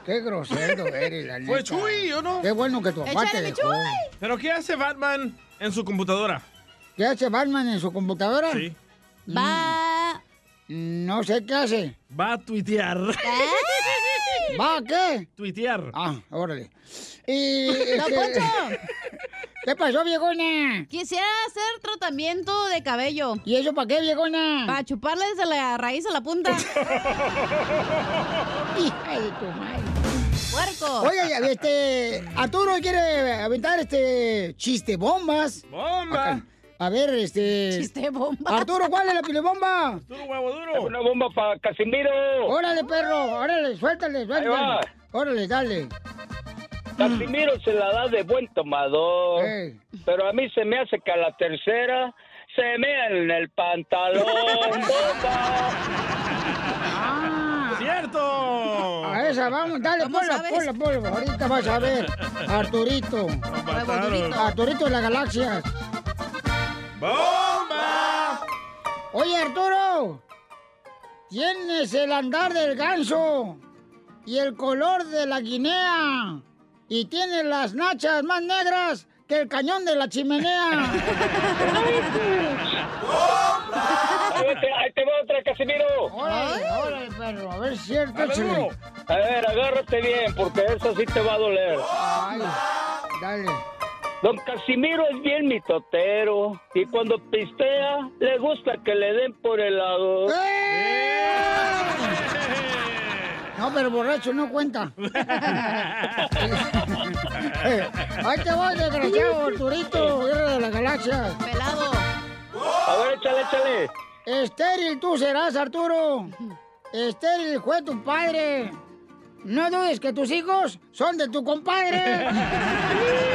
Qué grosero eres, la neta. Chuy, ¿o no? Qué bueno que tu papá te ¡Échale, mi dejó. ¿Pero qué hace Batman en su computadora? ¿Qué hace Batman en su computadora? Sí. Va. No sé qué hace. Va a tuitear. ¿Va a qué? Tuitear. Ah, órale. Y... ¡Don este! ¿Qué pasó, viejona? Quisiera hacer tratamiento de cabello. ¿Y eso para qué, viejona? Para chuparle desde la raíz a la punta. Hija de tu madre. ¡Puerco! Oye, este... Arturo quiere aventar este chiste bombas. ¡Bomba! Acá. A ver, este... Chiste bomba. Arturo, ¿cuál es la pilebomba? Arturo huevo duro. Una bomba para Casimiro. Órale, perro, órale, suéltale, suéltale. va. Órale, dale. Casimiro se la da de buen tomador. Pero a mí se me hace que a la tercera se mea en el pantalón. bomba. Ah, ¡Cierto! a esa, vamos, dale, ¿Cómo ponla, ponla, ponla. Ahorita vas a ver. Arturito. Arturito de las galaxias. ¡Bomba! Oye, Arturo. Tienes el andar del ganso y el color de la guinea. Y tienes las nachas más negras que el cañón de la chimenea. Ahí te, ahí te va otra, Casimiro. órale, órale, perro. A ver si es. A ver, agárrate bien, porque eso sí te va a doler. Ay, dale. Don Casimiro es bien mitotero y cuando pistea le gusta que le den por el lado. No, pero borracho no cuenta. Ahí te voy, desgraciado, Arturito, guerra de la galaxia. Pelado. A ver, échale, échale. Estéril tú serás, Arturo. Estéril fue tu padre. No dudes que tus hijos son de tu compadre.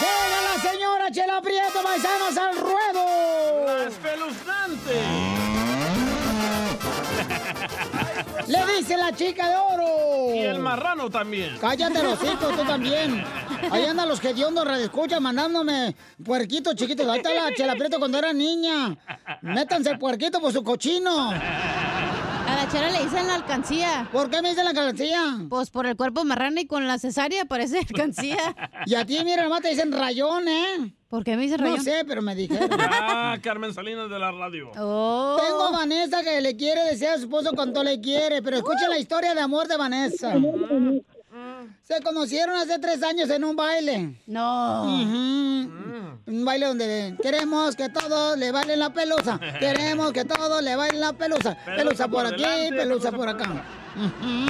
¡Llega la señora Chela Prieto, paisanos, al ruedo! ¡La espeluznante! Le dice la chica de oro. Y el marrano también. Cállate, Rosito, tú también. Ahí andan los hediondos escucha mandándome puerquitos chiquitos. Ahí está la Chela Prieto cuando era niña. Métanse el puerquito por su cochino. A la chera le dicen la alcancía. ¿Por qué me dicen la alcancía? Pues por el cuerpo marrano y con la cesárea parece alcancía. Y a ti, mira, nomás te dicen rayón, ¿eh? ¿Por qué me dicen rayón? No sé, pero me dijeron. Ah, Carmen Salinas de la radio. Oh. Tengo a Vanessa que le quiere decir a su esposo cuánto le quiere, pero escucha la historia de amor de Vanessa. Se conocieron hace tres años en un baile. No. Un baile donde queremos que todos le bailen la pelusa. Queremos que todos le bailen la pelusa. Pelusa por aquí, pelusa por acá.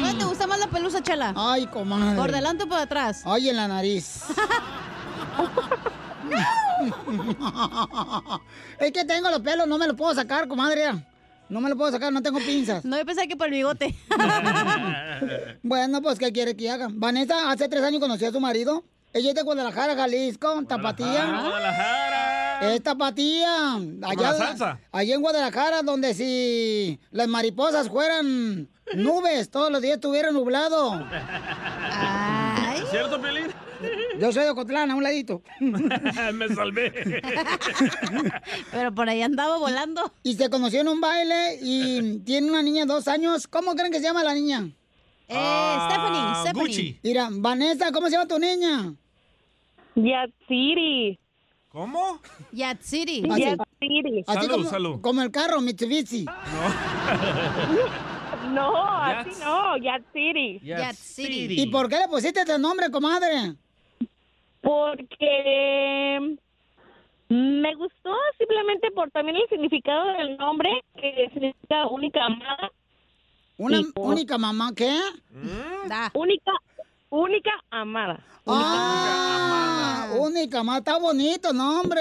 ¿Cuál te gusta más la pelusa, chela? Ay, comadre. ¿Por delante o por atrás? Ay, en la nariz. es que tengo los pelos, no me los puedo sacar, comadre. No me los puedo sacar, no tengo pinzas. No, yo pensaba que por el bigote. bueno, pues, ¿qué quiere que haga? Vanessa hace tres años conoció a su marido. Ella es de Guadalajara, Jalisco, Tapatía. Guadalajara. Es Tapatía. La salsa. allá en Guadalajara, donde si las mariposas fueran nubes, todos los días estuviera nublado. ¿Es cierto, Pelín? Yo soy de Ocotlán, a un ladito. Me salvé. Pero por ahí andaba volando. Y se conoció en un baile y tiene una niña de dos años. ¿Cómo creen que se llama la niña? Eh, Stephanie, Stephanie. Gucci. Mira, Vanessa, ¿cómo se llama tu niña? Yatsiri. ¿Cómo? Yatsiri. Así- Yatsiri. Así Salud, como, salud. como el carro Mitsubishi. No, así Yats. no, Yatsiri. Yatsiri. ¿Y por qué le pusiste este nombre, comadre? Porque me gustó simplemente por también el significado del nombre, que significa única amada. ¿Una por- única mamá qué? Da. Única, única amada. Ah, única mamá. Está bonito nombre.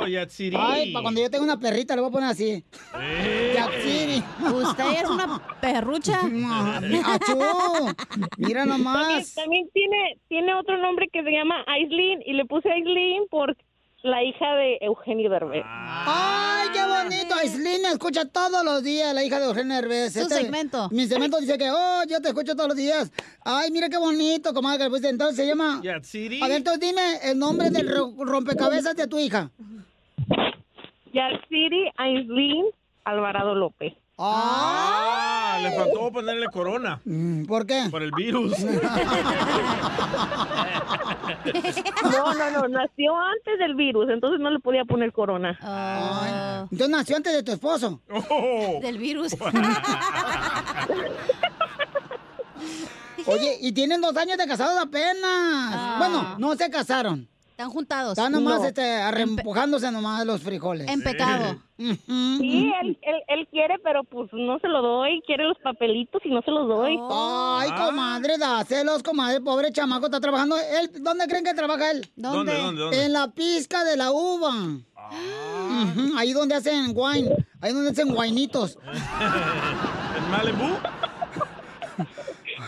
Oh, Yatsiri. Ay, para cuando yo tenga una perrita le voy a poner así. Eh. Yatsiri. ¿Usted es una perrucha? Achú. Mira nomás. también tiene, tiene otro nombre que se llama Aislinn y le puse Aislinn por la hija de Eugenio Derbez. Ay, qué bonito. Aislinn me escucha todos los días, la hija de Eugenio Herbes. Su segmento. Mi segmento dice que, oh, yo te escucho todos los días. Ay, mira qué bonito, comadre. Pues entonces se llama... Yatsiri. A ver, entonces dime el nombre del ro- rompecabezas de tu hija. Yatsiri Aislinn Alvarado López. Ah, le faltó ponerle corona. ¿Por qué? Por el virus. No, no, no, nació antes del virus, entonces no le podía poner corona. Ah, Entonces nació antes de tu esposo. Oh. del virus. Oye, y tienen dos años de casados apenas. Ah. Bueno, no se casaron. Están juntados. Están nomás No. este, arrempujándose nomás los frijoles. En pecado. Ujú. Sí, él, él, él quiere, pero pues no se lo doy, quiere los papelitos y no se los doy. Ay, comadre, dáselos, comadre. Pobre chamaco está trabajando. ¿Él, ¿Dónde creen que trabaja él? ¿Dónde, dónde, dónde? En la pizca de la uva. Ujú, Ahí donde hacen wine. Ahí donde hacen guainitos. ¿En Malibu?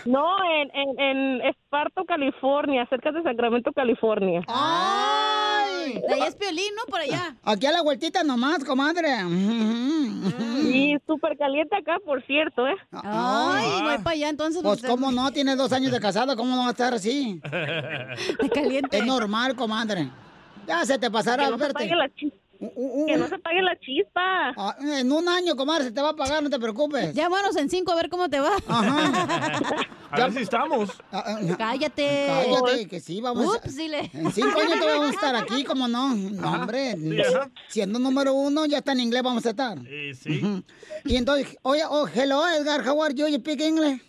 No, en, en, en Esparto, California, cerca de Sacramento, California. ¡Ay! De ahí es Piolín, ¿no? Por allá. Aquí a la vueltita nomás, comadre. Y súper caliente acá, por cierto, ¿eh? Ay, voy para allá entonces. Pues cómo no, tiene dos años de casado, ¿cómo no va a estar así? De caliente. Es normal, comadre. Ya se te pasará, Que no se Que no se pague la chispa. Ah, en un año, comadre, se te va a pagar, no te preocupes. Llámanos en cinco a ver cómo te va. A ver si estamos. Cállate. Cállate, que sí, vamos a- Ups, dile. En cinco años te vamos a estar aquí, como no? No, hombre. Sí, ajá. Siendo número uno, ya está en inglés vamos a estar. Sí, sí. Y entonces, oye, oh, hello, Edgar, how are you? You speak English?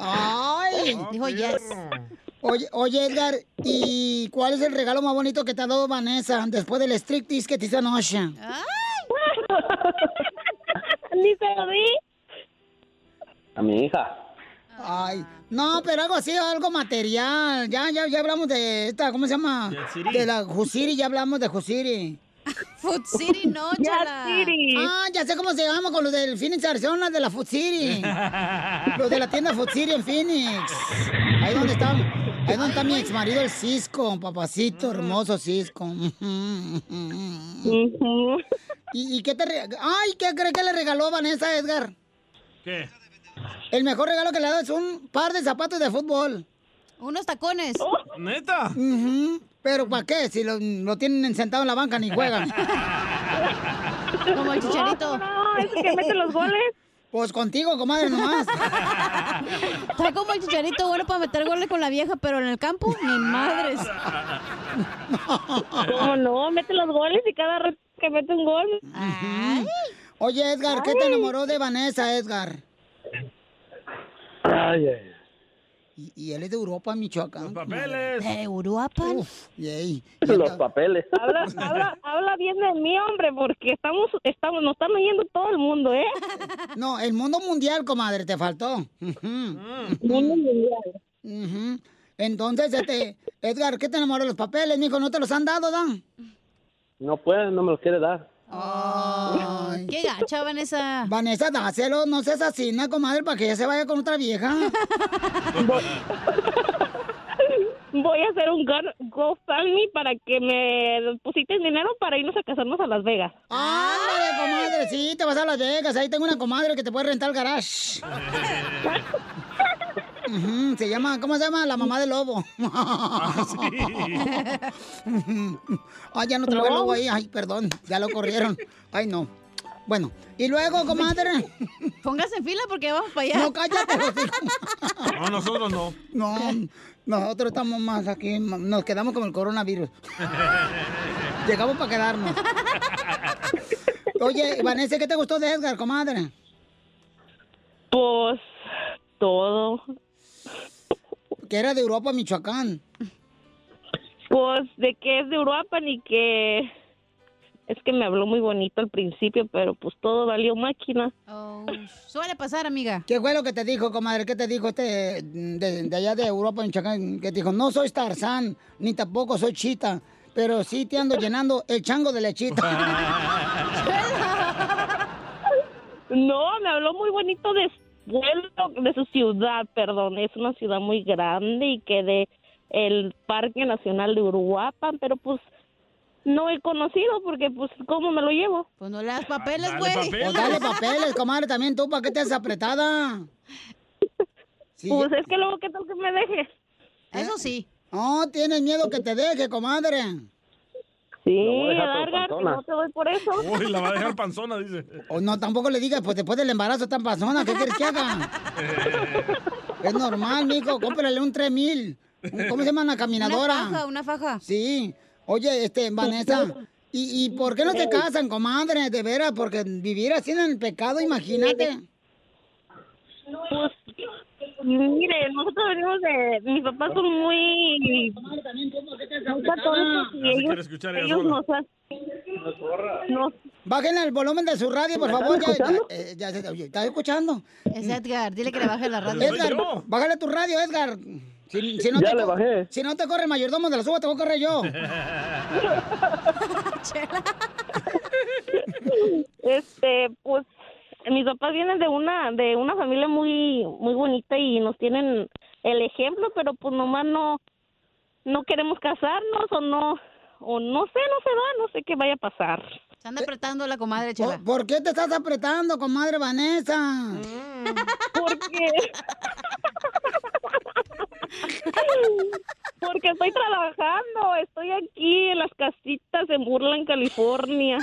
Ay. Dijo yes. Oye, oye, Edgar, ¿y cuál es el regalo más bonito que te ha dado Vanessa después del striptease que te hizo anoche? Ni se lo di. A mi hija. Ay, no, pero algo así, algo material. Ya, ya, ya hablamos de esta, ¿cómo se llama? De la Jusiri, ya hablamos de Jusiri. Food City, no, chala. Ah, ya sé cómo se llama con los del Phoenix, Arizona, de la Food City. los de la tienda Food City en Phoenix. Ahí donde está, ahí donde está mi ex marido, el Cisco, papacito, hermoso Cisco. ¿Y, y qué te re- Ay, ¿qué cree que le regaló Vanessa a Edgar? ¿Qué? El mejor regalo que le ha dado es un par de zapatos de fútbol. Unos tacones. ¿Neta? Ujú. Pero ¿para qué? Si lo, lo tienen sentado en la banca ni juegan. Como el chicharito. No, es que mete los goles. Pues contigo, comadre, nomás. Está como el chicharito bueno para meter goles con la vieja, pero en el campo, ni madres. ¿Cómo no? Mete los goles y cada vez que mete un gol. Oye, Edgar, ¿qué te enamoró de Vanessa, Edgar? Ay, ay. Y, y él es de Europa, Michoacán. Los papeles. ¿De Europa? Yay. Los papeles. Habla, habla, habla bien de mí, hombre, porque estamos, estamos, nos están oyendo todo el mundo, ¿eh? No, el mundo mundial, comadre, te faltó. Ujú. Mundo mundial. Entonces, este, Edgar, ¿qué te enamoró los papeles, mijo? ¿No te los han dado, Dan? No puede, no me los quiere dar. Ay. Qué gacha, Vanessa. Vanessa, dáselo, no seas así, ¿no, comadre, para que ella se vaya con otra vieja. Voy a hacer un go- GoFundMe para que me depositen dinero para irnos a casarnos a Las Vegas. Ándale, comadre, sí, te vas a Las Vegas. Ahí tengo una comadre que te puede rentar el garage. Se llama, ¿cómo se llama? La mamá del lobo. Ay, ya no trae el lobo ahí. Ay, perdón, ya lo corrieron. Ay, no. Bueno, y luego, comadre. Póngase en fila porque vamos para allá. No, cállate. No, nosotros no. No, nosotros estamos más aquí, nos quedamos con el coronavirus. Llegamos para quedarnos. Oye, Vanessa, ¿qué te gustó de Edgar, comadre? Pues todo. Que era de Europa, Michoacán. Pues de que es de Europa ni que es que me habló muy bonito al principio, pero pues todo valió máquina. Oh, suele pasar, amiga. ¿Qué fue lo que te dijo, comadre? ¿Qué te dijo este de, de allá de Europa, Michoacán? Que te dijo, no soy Tarzán, ni tampoco soy Chita, pero sí te ando llenando el chango de lechita. No, me habló muy bonito de pueblo, de su ciudad, perdón. Es una ciudad muy grande y que de el Parque Nacional de Uruapan, pero pues no he conocido porque pues cómo me lo llevo. Pues no le das papeles, güey. papeles. Pues dale papeles, comadre, también tú, ¿para qué te haces apretada? Pues es que luego qué tal que me deje. Eso sí. No, tienes miedo que te deje, comadre. Sí, voy a dejar por Edgar, que panzona. no te doy por eso. Uy, la va a dejar panzona, dice. O no, tampoco le digas, pues después del embarazo tan pasona, ¿qué quieres que haga? Es normal, mijo, cómprale un 3000. Un- ¿Cómo se llama una caminadora? Una faja, una faja. Sí. Oye, este, Vanessa, ¿y, y por qué no te casan, comadre? De veras, porque vivir así en el pecado, imagínate. Pues, mire, nosotros venimos de... Mis papás son muy... Son católicos y No quiere ellos, escuchar ellos nos hacen... Nos, Bájenle el volumen de su radio, por favor. Ya, ya, escuchando? eh, ya ¿Estás escuchando? Es Edgar, dile que le baje la radio. Edgar, bájale tu radio, Edgar. Si, si no Ya te le co- bajé. Si no te corre el mayordomo de la suba, te voy a correr yo. este, pues, mis papás vienen de una de una familia muy muy bonita y nos tienen el ejemplo, pero pues nomás no no queremos casarnos o no o no sé, no se da, no sé qué vaya a pasar. Se anda apretando la comadre, chela. ¿Por, por qué te estás apretando, comadre Vanessa? Porque Porque estoy trabajando, estoy aquí en las casitas en Burla, en California.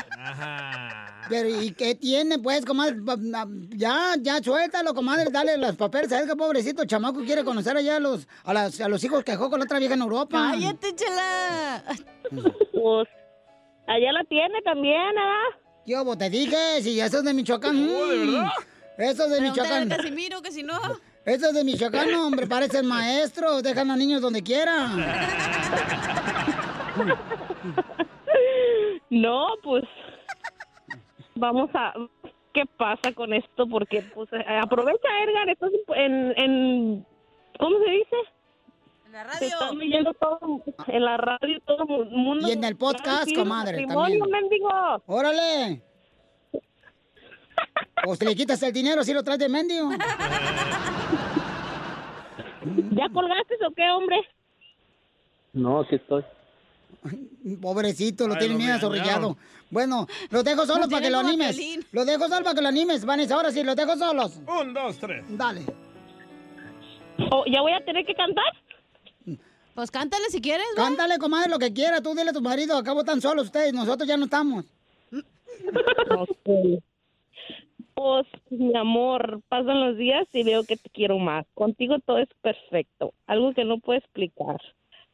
Pero, ¿y qué tiene, pues, comadre? Ya, ya, suéltalo, comadre, dale los papeles. ¿Sabes qué pobrecito chamaco quiere conocer allá a los, a, las- a los hijos que dejó con la otra vieja en Europa? ¡Cállate, chela! Pues, allá la tiene también, ¿verdad? Yo, te dije, si eso es de Michoacán. Oh, ¿de mm. verdad? Eso es de Pregúntale Michoacán. a Casimiro que si no... Eso es de Michoacán, hombre, parecen maestros, dejan a niños donde quieran. No, pues vamos a qué pasa con esto porque pues eh, aprovecha Edgar, estás en, en ¿cómo se dice? En la radio. están oyendo todo en la radio todo el mundo. Y en el podcast, comadre, también. mendigo. ¡Órale! O si le quitas el dinero, si lo traes de mendigo. ¿Ya colgaste o qué, hombre? No, aquí estoy. Pobrecito, lo Ay, tiene bien azorrillado. Bueno, los dejo solos Lo para que lo animes. Los dejo solos para que lo animes, Vanessa. Ahora sí, los dejo solos. Un, dos, tres. Dale. Oh, ¿Ya voy a tener que cantar? Pues cántale si quieres, ¿no? Cántale, comadre, lo que quiera. Tú dile a tu marido, acabo tan solos ustedes. Nosotros ya no estamos. Pues, mi amor, pasan los días y veo que te quiero más. Contigo todo es perfecto, algo que no puedo explicar.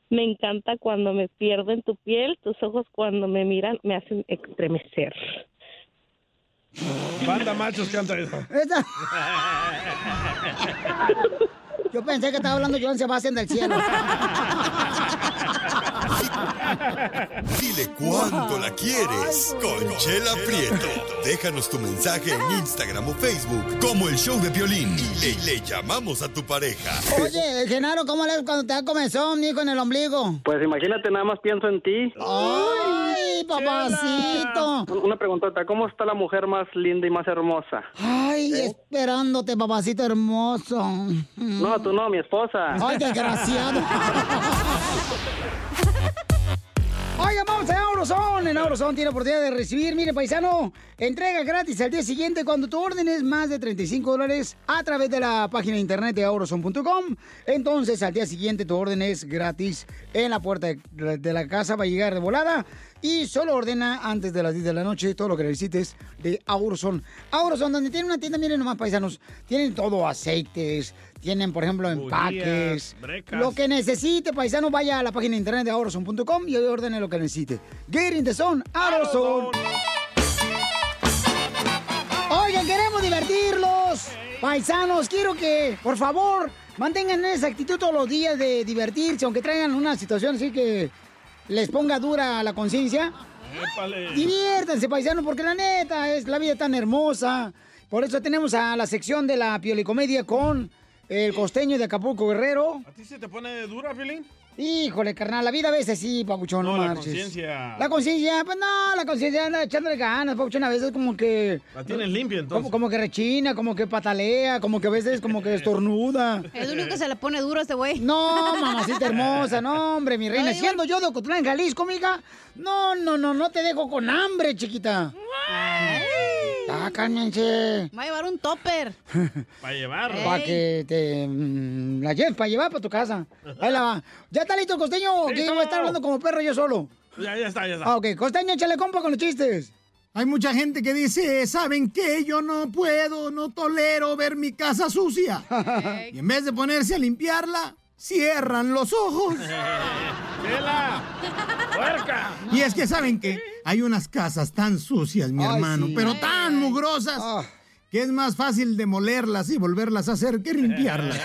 Me encanta cuando me pierdo en tu piel, tus ojos cuando me miran me hacen estremecer. Banda machos canta eso. Esa- Yo pensé que estaba hablando Joan Sebastián del cielo. Dile cuánto la quieres. Conchela Prieto. Déjanos tu mensaje en Instagram o Facebook como el show de violín y le, le llamamos a tu pareja. Oye, Genaro, ¿cómo le cuando te da comezón, hijo, en el ombligo? Pues imagínate, nada más pienso en ti. ¡Ay, papacito! Una preguntota, ¿cómo está la mujer más linda y más hermosa? Ay, ¿Eh? esperándote, papacito hermoso. No, tú no, mi esposa. Ay, desgraciado. Oigan, vamos a Auroson. En Auroson tiene oportunidad de recibir, mire, paisano, entrega gratis al día siguiente cuando tu orden es más de 35 dólares a través de la página internet de auroson.com. Entonces, al día siguiente tu orden es gratis en la puerta de de la casa, va a llegar de volada. Y solo ordena antes de las 10 de la noche todo lo que necesites de Auroson. Auroson, donde tiene una tienda, miren nomás, paisanos, tienen todo, aceites, tienen, por ejemplo, empaques. Lo que necesite, paisano, vaya a la página de internet de auroson.com y ordene lo que necesite. Get in the zone, Auroson. Oigan, queremos divertirlos. Paisanos, quiero que, por favor, mantengan esa actitud todos los días de divertirse, aunque traigan una situación así que les ponga dura la conciencia. Diviértanse, paisanos, porque la neta es la vida tan hermosa. Por eso tenemos a la sección de la piolicomedia con el costeño de Acapulco Guerrero. ¿A ti se te pone dura, Piolín? Híjole, carnal, la vida a veces sí, papuchón, no, No, la conciencia. La conciencia, pues no, la conciencia anda echándole ganas, papuchón, a veces como que... La tienes limpia, entonces. Como, como que rechina, como que patalea, como que a veces como que estornuda. Es lo único que se le pone duro a este güey. No, mamacita hermosa, no, hombre, mi reina. Ay, Siendo yo de Ocotlán, Jalisco, mija. No, no, no, no te dejo con hambre, chiquita. Ah, cálmense. Va a llevar un topper. Para llevar. Para que te mm, la lleves para llevar para tu casa. Ahí la va. ¿Ya está listo el costeño? Que yo voy a estar hablando como perro yo solo. Ya, ya está, ya está. Ah, ok. Costeño, échale compa con los chistes. Hay mucha gente que dice, ¿saben qué? Yo no puedo, no tolero ver mi casa sucia. y en vez de ponerse a limpiarla, cierran los ojos. ¡Chela! ¡Puerca! Y es que, ¿saben qué? Hay unas casas tan sucias, mi Ay, hermano, sí. pero Ay, tan mugrosas, que es más fácil demolerlas y volverlas a hacer que limpiarlas.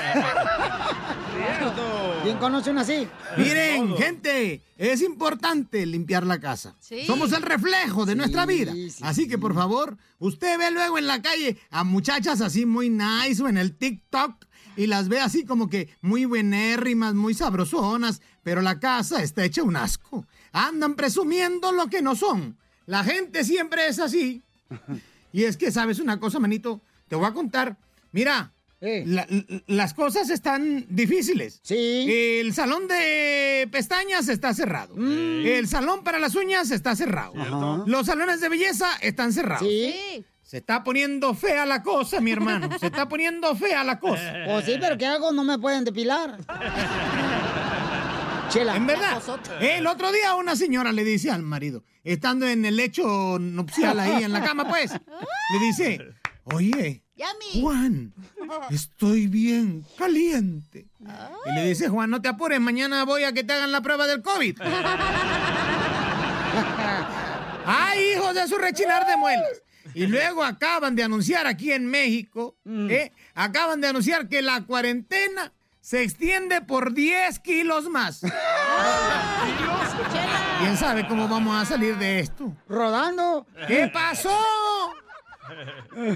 ¿Quién conoce una así? Miren, gente, es importante limpiar la casa. Sí. Somos el reflejo de nuestra vida. Así que, por favor, usted ve luego en la calle a muchachas así muy nice o en el TikTok y las ve así como que muy buenérrimas, muy sabrosonas, pero la casa está hecha un asco. Andan presumiendo lo que no son. La gente siempre es así. Y es que, ¿sabes una cosa, manito? Te voy a contar. Mira, la- las cosas están difíciles. Sí. El salón de pestañas está cerrado. El salón para las uñas está cerrado. Ajá. Los salones de belleza están cerrados. Sí. Se está poniendo fea la cosa, mi hermano. Se está poniendo fea la cosa. Pues sí, pero ¿qué hago? No me pueden depilar. Chela. En verdad. El otro día una señora le dice al marido, estando en el lecho nupcial ahí en la cama, pues, le dice, oye, Juan, estoy bien caliente. Y le dice, Juan, no te apures, mañana voy a que te hagan la prueba del COVID. ¡Ay, hijos de su rechinar de muelas! Y luego acaban de anunciar aquí en México, ¿eh? acaban de anunciar que la cuarentena se extiende por 10 kilos más. ¿Quién sabe cómo vamos a salir de esto? Rodando. ¿Qué pasó?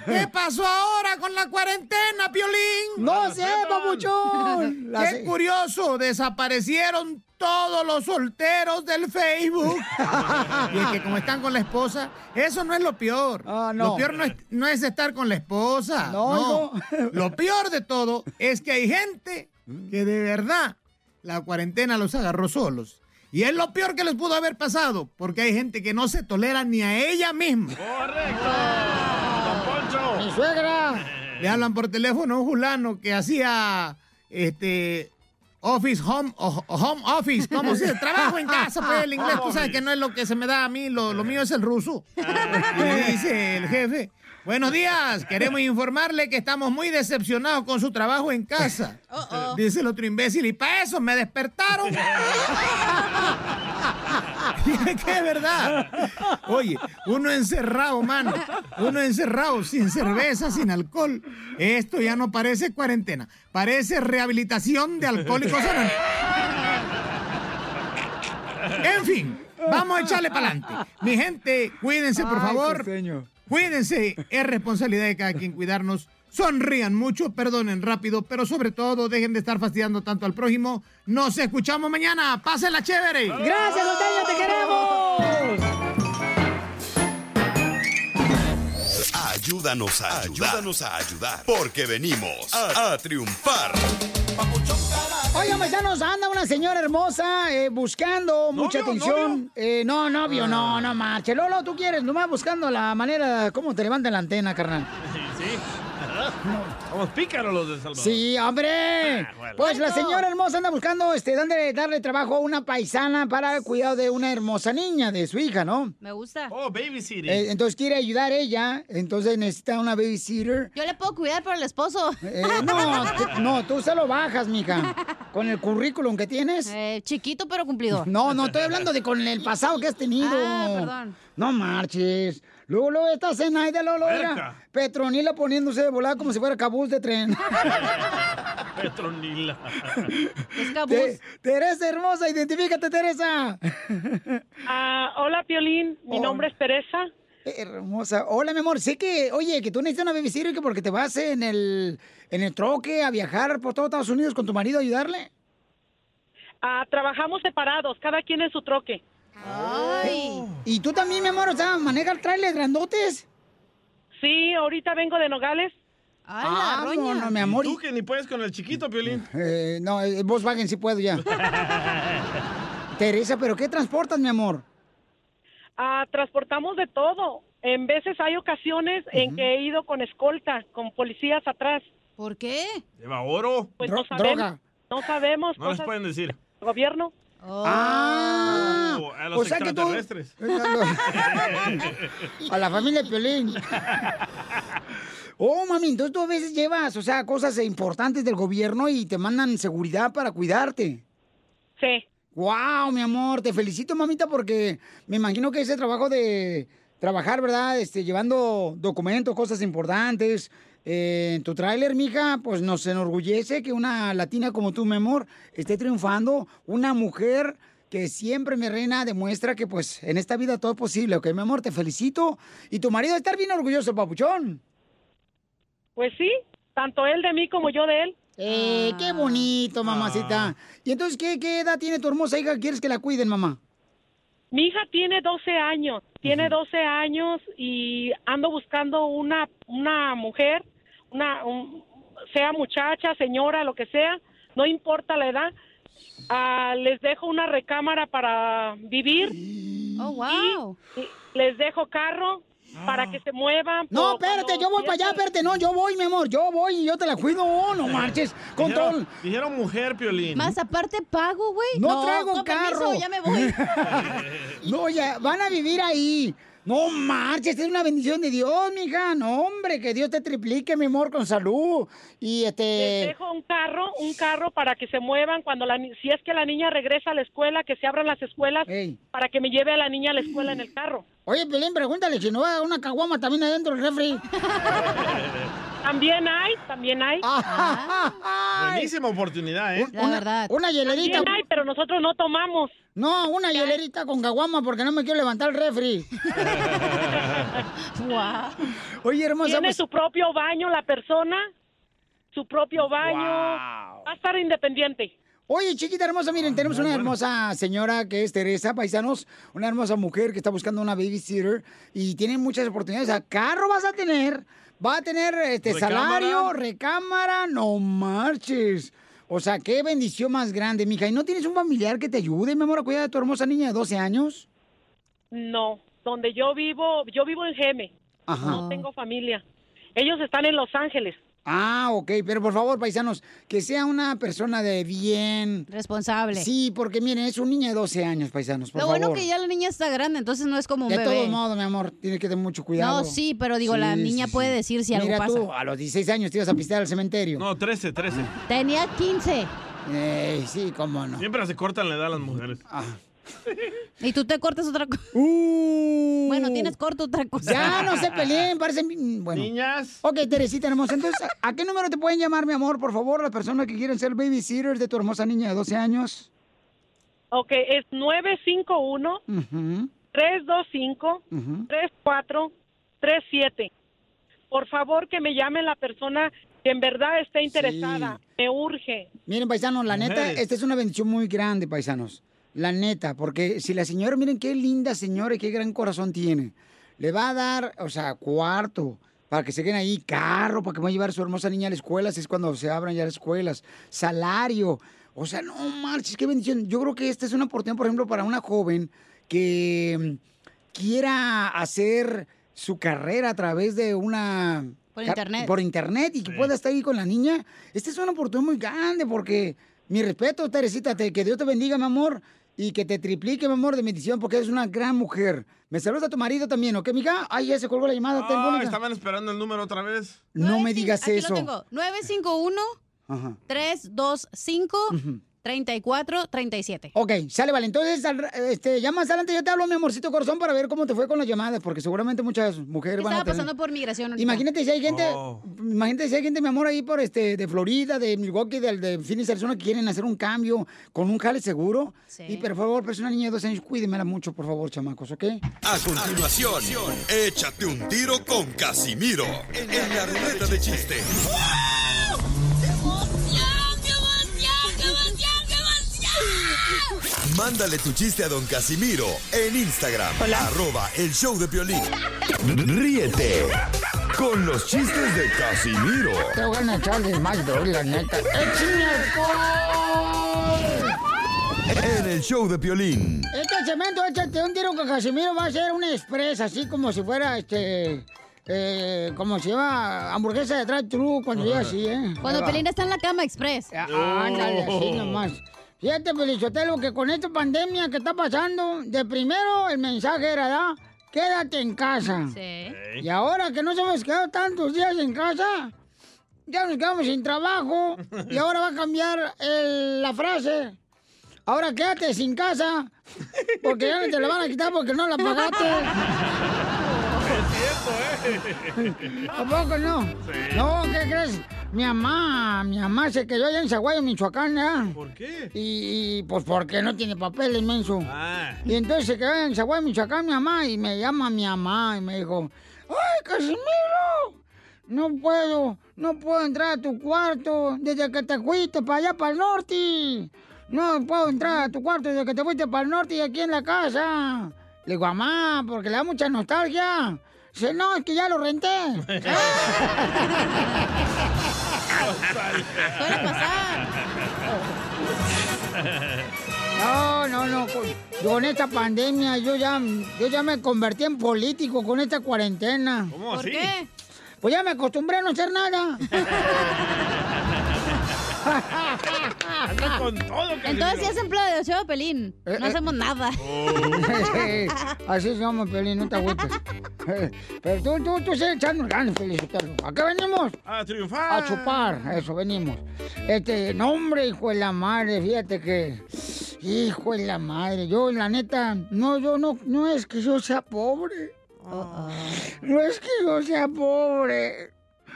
¿Qué pasó ahora con la cuarentena, Piolín? No sé, papuchón. Qué se- curioso, desaparecieron todos los solteros del Facebook. y es que como están con la esposa, eso no es lo peor. no. Lo peor no es, no es estar con la esposa. No, No. Lo peor de todo es que hay gente que de verdad la cuarentena los agarró solos. Y es lo peor que les pudo haber pasado, porque hay gente que no se tolera ni a ella misma. Mi suegra. Le hablan por teléfono a un fulano que hacía este office home o- home office, ¿cómo se dice? Trabajo en casa, pues el inglés, tú sabes que no es lo que se me da a mí, lo, lo mío es el ruso. Y le dice el jefe, buenos días, queremos informarle que estamos muy decepcionados con su trabajo en casa. Dice el otro imbécil, y para eso me despertaron. Y es que es verdad. Oye, uno encerrado, mano. Uno encerrado, sin cerveza, sin alcohol. Esto ya no parece cuarentena. Parece rehabilitación de alcohólicos anónimos. En fin, vamos a echarle para adelante. Mi gente, cuídense, por favor. Cuídense, es responsabilidad de cada quien cuidarnos. Sonrían mucho, perdonen rápido, pero sobre todo dejen de estar fastidiando tanto al prójimo. Nos escuchamos mañana. Pásenla chévere. Gracias, costeño, te queremos. Ayúdanos a ayudar. Ayúdanos a ayudar. Porque venimos a, a triunfar. Oigan, paisanos, anda una señora hermosa eh, buscando mucha atención. Eh, no, novio, no, no marche. Lolo, tú quieres, nomás buscando la manera, cómo te levantan la antena, carnal. Sí, sí. Somos pícaros los de Salvador. Sí, hombre. Ah, bueno. Pues la señora hermosa anda buscando este, darle, darle trabajo a una paisana para el cuidado de una hermosa niña, de su hija, ¿no? Me gusta. Oh, babysitting. Eh, entonces quiere ayudar ella, entonces necesita una babysitter. Yo le puedo cuidar por el esposo. Eh, no, te- no, tú se lo bajas, mija. Con el currículum que tienes. Eh, chiquito pero cumplidor. No, no, estoy hablando de con el pasado que has tenido. Ah, perdón. No marches. Luego, luego esta cena ahí de Lolo era. Petronila poniéndose de volada como si fuera cabuz de tren. Petronila. Te- Teresa hermosa, identifícate, Teresa. Ah, hola, Piolín. Mi Oh. nombre es Teresa. Hermosa. Hola, mi amor. Sé que, oye, que tú necesitas una babysitter que porque te vas en el, en el troque a viajar por todo Estados Unidos con tu marido a ayudarle. Ah, trabajamos separados, cada quien en su troque. Ay. ¿Y tú también, mi amor, o sea, manejas trailers grandotes? Sí, ahorita vengo de Nogales. Ah, no, no, mi amor. Tú que ni puedes con el chiquito, Piolín. Eh, no, el Volkswagen sí puedo ya. Teresa, ¿pero qué transportas, mi amor? Ah, transportamos de todo. En veces hay ocasiones en que he ido con escolta, con policías atrás. ¿Por qué? Lleva oro. Pues no sabemos. No sabemos No les cosas pueden decir. del Ah, Oh, a los o sea que tú- extraterrestres. A la familia Piolín. Oh, mami, entonces tú a veces llevas, o sea, cosas importantes del gobierno y te mandan seguridad para cuidarte. Sí. Wow, mi amor, te felicito, mamita, porque me imagino que ese trabajo de trabajar, ¿verdad? Este, llevando documentos, cosas importantes, eh, en tu tráiler, mija, pues nos enorgullece que una latina como tú, mi amor, esté triunfando, una mujer que siempre, mi reina, demuestra que, pues, en esta vida todo es posible, ¿ok, mi amor? Te felicito. Y tu marido debe estar bien orgulloso, papuchón. Pues sí, tanto él de mí como yo de él. Eh, qué bonito, mamacita. ¿Y entonces qué, qué edad tiene tu hermosa hija? ¿Quieres que la cuiden, mamá? Mi hija tiene 12 años, tiene 12 años y ando buscando una, una mujer, una, un- sea muchacha, señora, lo que sea, no importa la edad. Ah, les dejo una recámara para vivir. Oh, wow. Y les dejo carro para que se muevan. No, espérate, yo voy para allá, espérate, no, yo voy, mi amor, yo voy y yo te la cuido, oh, no marches, con todo. Dijeron, dijeron mujer, Piolín. Más aparte pago, güey. No, traigo con carro. permiso, ya me voy. No, ya, van a vivir ahí. No marches, es una bendición de Dios, mija. No, hombre, que Dios te triplique, mi amor, con salud. Y Les este. dejo un carro, un carro para que se muevan cuando la si es que la niña regresa a la escuela, que se abran las escuelas para que me lleve a la niña a la escuela en el carro. Oye, Pelín, pregúntale si no va una caguama también adentro del refri. También hay, también hay. Buenísima oportunidad, ¿eh? una, Una hielerita. También hay, pero nosotros no tomamos. No, una hielerita con caguama porque no me quiero levantar el refri. Oye, hermosa. Tiene pues- su propio baño la persona, su propio baño. Va a estar independiente. Oye, chiquita hermosa, miren, tenemos una hermosa señora que es Teresa, paisanos, una hermosa mujer que está buscando una babysitter y tiene muchas oportunidades. O sea, carro vas a tener, va a tener este Recámara. salario, recámara, no marches. O sea, qué bendición más grande, mija. ¿Y no tienes un familiar que te ayude, mi amor, a cuidar de tu hermosa niña de 12 años? No, donde yo vivo, yo vivo en Geme. Ajá. No tengo familia. Ellos están en Los Ángeles. Ah, ok, pero por favor, paisanos, que sea una persona de bien. Responsable. Sí, porque miren, es un niño de 12 años, paisanos, por Lo favor. bueno que ya la niña está grande, entonces no es como un De bebé. todos modos, mi amor, tiene que tener mucho cuidado. No, sí, pero digo, la niña puede decir si algo Mira pasa. tú, a los 16 años te ibas a pistear al cementerio. No, 13, 13. Tenía 15. Eh, sí, cómo no. Siempre se cortan la edad a las mujeres. Ah. Y tú te cortas otra cosa. Bueno, tienes corto otra cosa. Uh. Ya no se peleen, parecen. Bueno. Niñas. Ok, Teresita hermosa. Entonces, ¿a qué número te pueden llamar, mi amor, por favor, las personas que quieren ser babysitters de tu hermosa niña de 12 años? Ok, es 951 Ujú, 325 ujú. 3437. Por favor, que me llame la persona que en verdad esté interesada. Me urge. Miren, paisanos, la neta, esta es una bendición muy grande, paisanos. La neta, porque si la señora, miren qué linda señora y qué gran corazón tiene. Le va a dar, o sea, cuarto para que se queden ahí, carro para que vaya a llevar a su hermosa niña a la escuela, si es cuando se abran ya las escuelas, salario. O sea, no marches, qué bendición. Yo creo que esta es una oportunidad, por ejemplo, para una joven que quiera hacer su carrera a través de una... Por internet. Por internet y que pueda estar ahí con la niña. Esta es una oportunidad muy grande porque, mi respeto, Teresita, te- que Dios te bendiga, mi amor, y que te triplique, mi amor, de bendición, porque eres una gran mujer. Me saludas a tu marido también, ¿ok, mija? Ay, ya se colgó la llamada Ah, estaban esperando el número otra vez. No me digas Aquí eso. lo tengo. 951 Ajá. 325 3437. Ok, sale, vale. Entonces, al- este, ya más adelante yo te hablo, mi amorcito corazón, para ver cómo te fue con las llamadas, porque seguramente muchas mujeres van a Estaba tener... pasando por migración. ahorita. Imagínate si hay gente, Oh. imagínate si hay gente, mi amor, ahí por este, de Florida, de Milwaukee, del de Phoenix, Arizona, que quieren hacer un cambio con un jale seguro. Y por favor, una niña de dos años, cuídemela mucho, por favor, chamacos, ¿ok? A continuación, échate un tiro con Casimiro en la ruleta de chiste. Mándale tu chiste a don Casimiro en Instagram, arroba el show de Piolín. Ríete con los chistes de Casimiro Te voy a echar de la neta. En el show de Piolín. Este cemento, échate un tiro con Casimiro, va a ser un express, así como si fuera, este... Eh, como se llama hamburguesa de drive-thru cuando llega así, ¿eh? Cuando. Pelín está en la cama express. Ah, Ándale, así Oh. nomás. Fíjate, Pelichotelo, que con esta pandemia que está pasando, de primero el mensaje era, ¿da? Quédate en casa. Sí. Y ahora que nos hemos quedado tantos días en casa, ya nos quedamos sin trabajo. Y ahora va a cambiar el- la frase. Ahora quédate sin casa, porque ya no te la van a quitar porque no la pagaste. ¿A poco no? No, ¿qué crees? Mi mamá, mi mamá se quedó allá en Zaguayo, Michoacán, ¿ya? ¿Por qué? Y, y, pues porque no tiene papel inmenso. Ah. Y entonces se quedó en Zaguayo, Michoacán, mi mamá, y me llama mi mamá y me dijo, ¡Ay, Casimiro! No puedo, no puedo entrar a tu cuarto desde que te fuiste para allá, para el norte. No puedo entrar a tu cuarto desde que te fuiste para el norte y aquí en la casa. Le digo, mamá, porque le da mucha nostalgia. Dice, no, es que ya lo renté. Suele pasar. No, no, no. Con, esta pandemia yo ya, yo ya me convertí en político con esta cuarentena. ¿Cómo ¿Por así? qué? Pues ya me acostumbré a no hacer nada. Anda con todo, Entonces sí es empleado de de Pelín. Eh, No hacemos nada. Así somos, Pelín, no te agüites. Pero tú, tú, tú sigues echando ganas. Sotelo. ¿A qué venimos? A triunfar. A chupar, eso venimos. Este, no, hombre, hijo de la madre, fíjate que. Hijo de la madre, yo, la neta, no, yo no, no es que yo sea pobre. No es que yo sea pobre.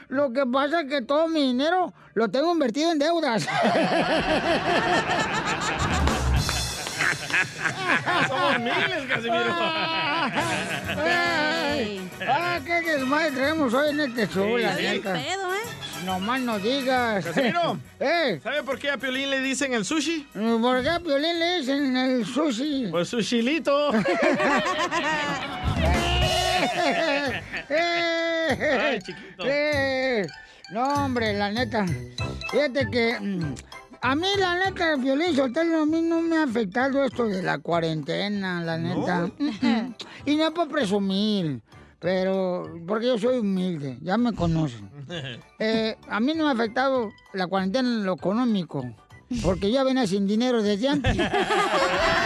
Lo que pasa es que todo mi dinero lo tengo invertido en deudas. Somos miles, Casimiro. Ay, ah, qué desmadre traemos hoy en este show, Sí, la sí. pedo, ¿eh? No más no digas. Casimiro. ¿Eh? ¿Sabe por qué a Piolín le dicen el sushi? ¿Por qué a Piolín le dicen el sushi? Pues sushilito. Ay, chiquito. No, hombre, la neta. Fíjate que mm, a mí, la neta, el violín soltero, a mí no me ha afectado esto de la cuarentena, la neta. Y no es por presumir, pero porque yo soy humilde, ya me conocen. Eh, a mí no me ha afectado la cuarentena en lo económico, porque ya venía sin dinero desde antes.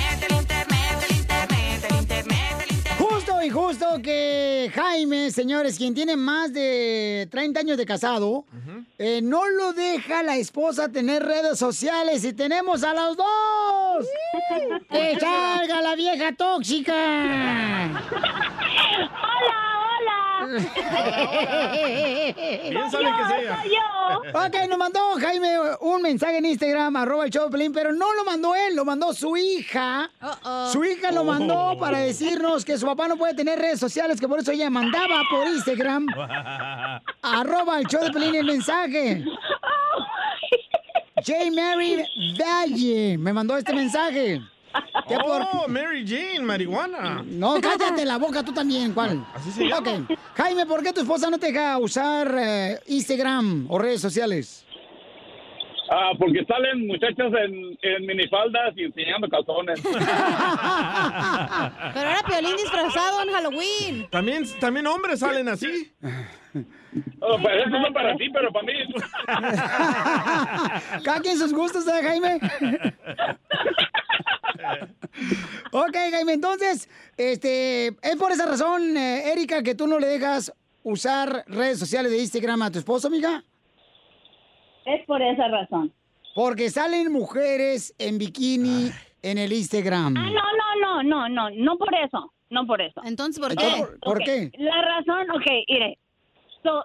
justo que Jaime, señores, quien tiene más de 30 años de casado, eh, no lo deja la esposa tener redes sociales y tenemos a los dos. ¡Que salga la vieja tóxica! ¡Hola, hola! Bien Soy yo, soy yo. Ok, nos mandó Jaime un mensaje en Instagram, arroba el Pelín, pero no lo mandó él, lo mandó su hija. Su hija lo mandó Oh. para decirnos que su papá no puede tener redes sociales, que por eso ella mandaba por Instagram, arroba el Pelín el mensaje. J. Mary Valle me mandó este mensaje. ¿Qué por- Oh, Mary Jane, marihuana. No, cállate la boca tú también, ¿cuál? Así se llama. Jaime, ¿por qué tu esposa no te deja usar eh, Instagram o redes sociales? Ah, porque salen muchachas en, en minifaldas y enseñando calzones. Pero era Piolín disfrazado en Halloween. También, también hombres salen así. Oh, pues esos son para ti, pero para mí. Cada quien sus gustos, ¿eh, Jaime? ok, Jaime, entonces, este, es por esa razón, eh, Erika, que tú no le dejas usar redes sociales de Instagram a tu esposo, amiga. Es por esa razón. Porque salen mujeres en bikini en el Instagram. Ah, no, no, no, no, no, no por eso, no por eso. Entonces, ¿por qué? ¿Por- qué? La razón, ok, mire, so,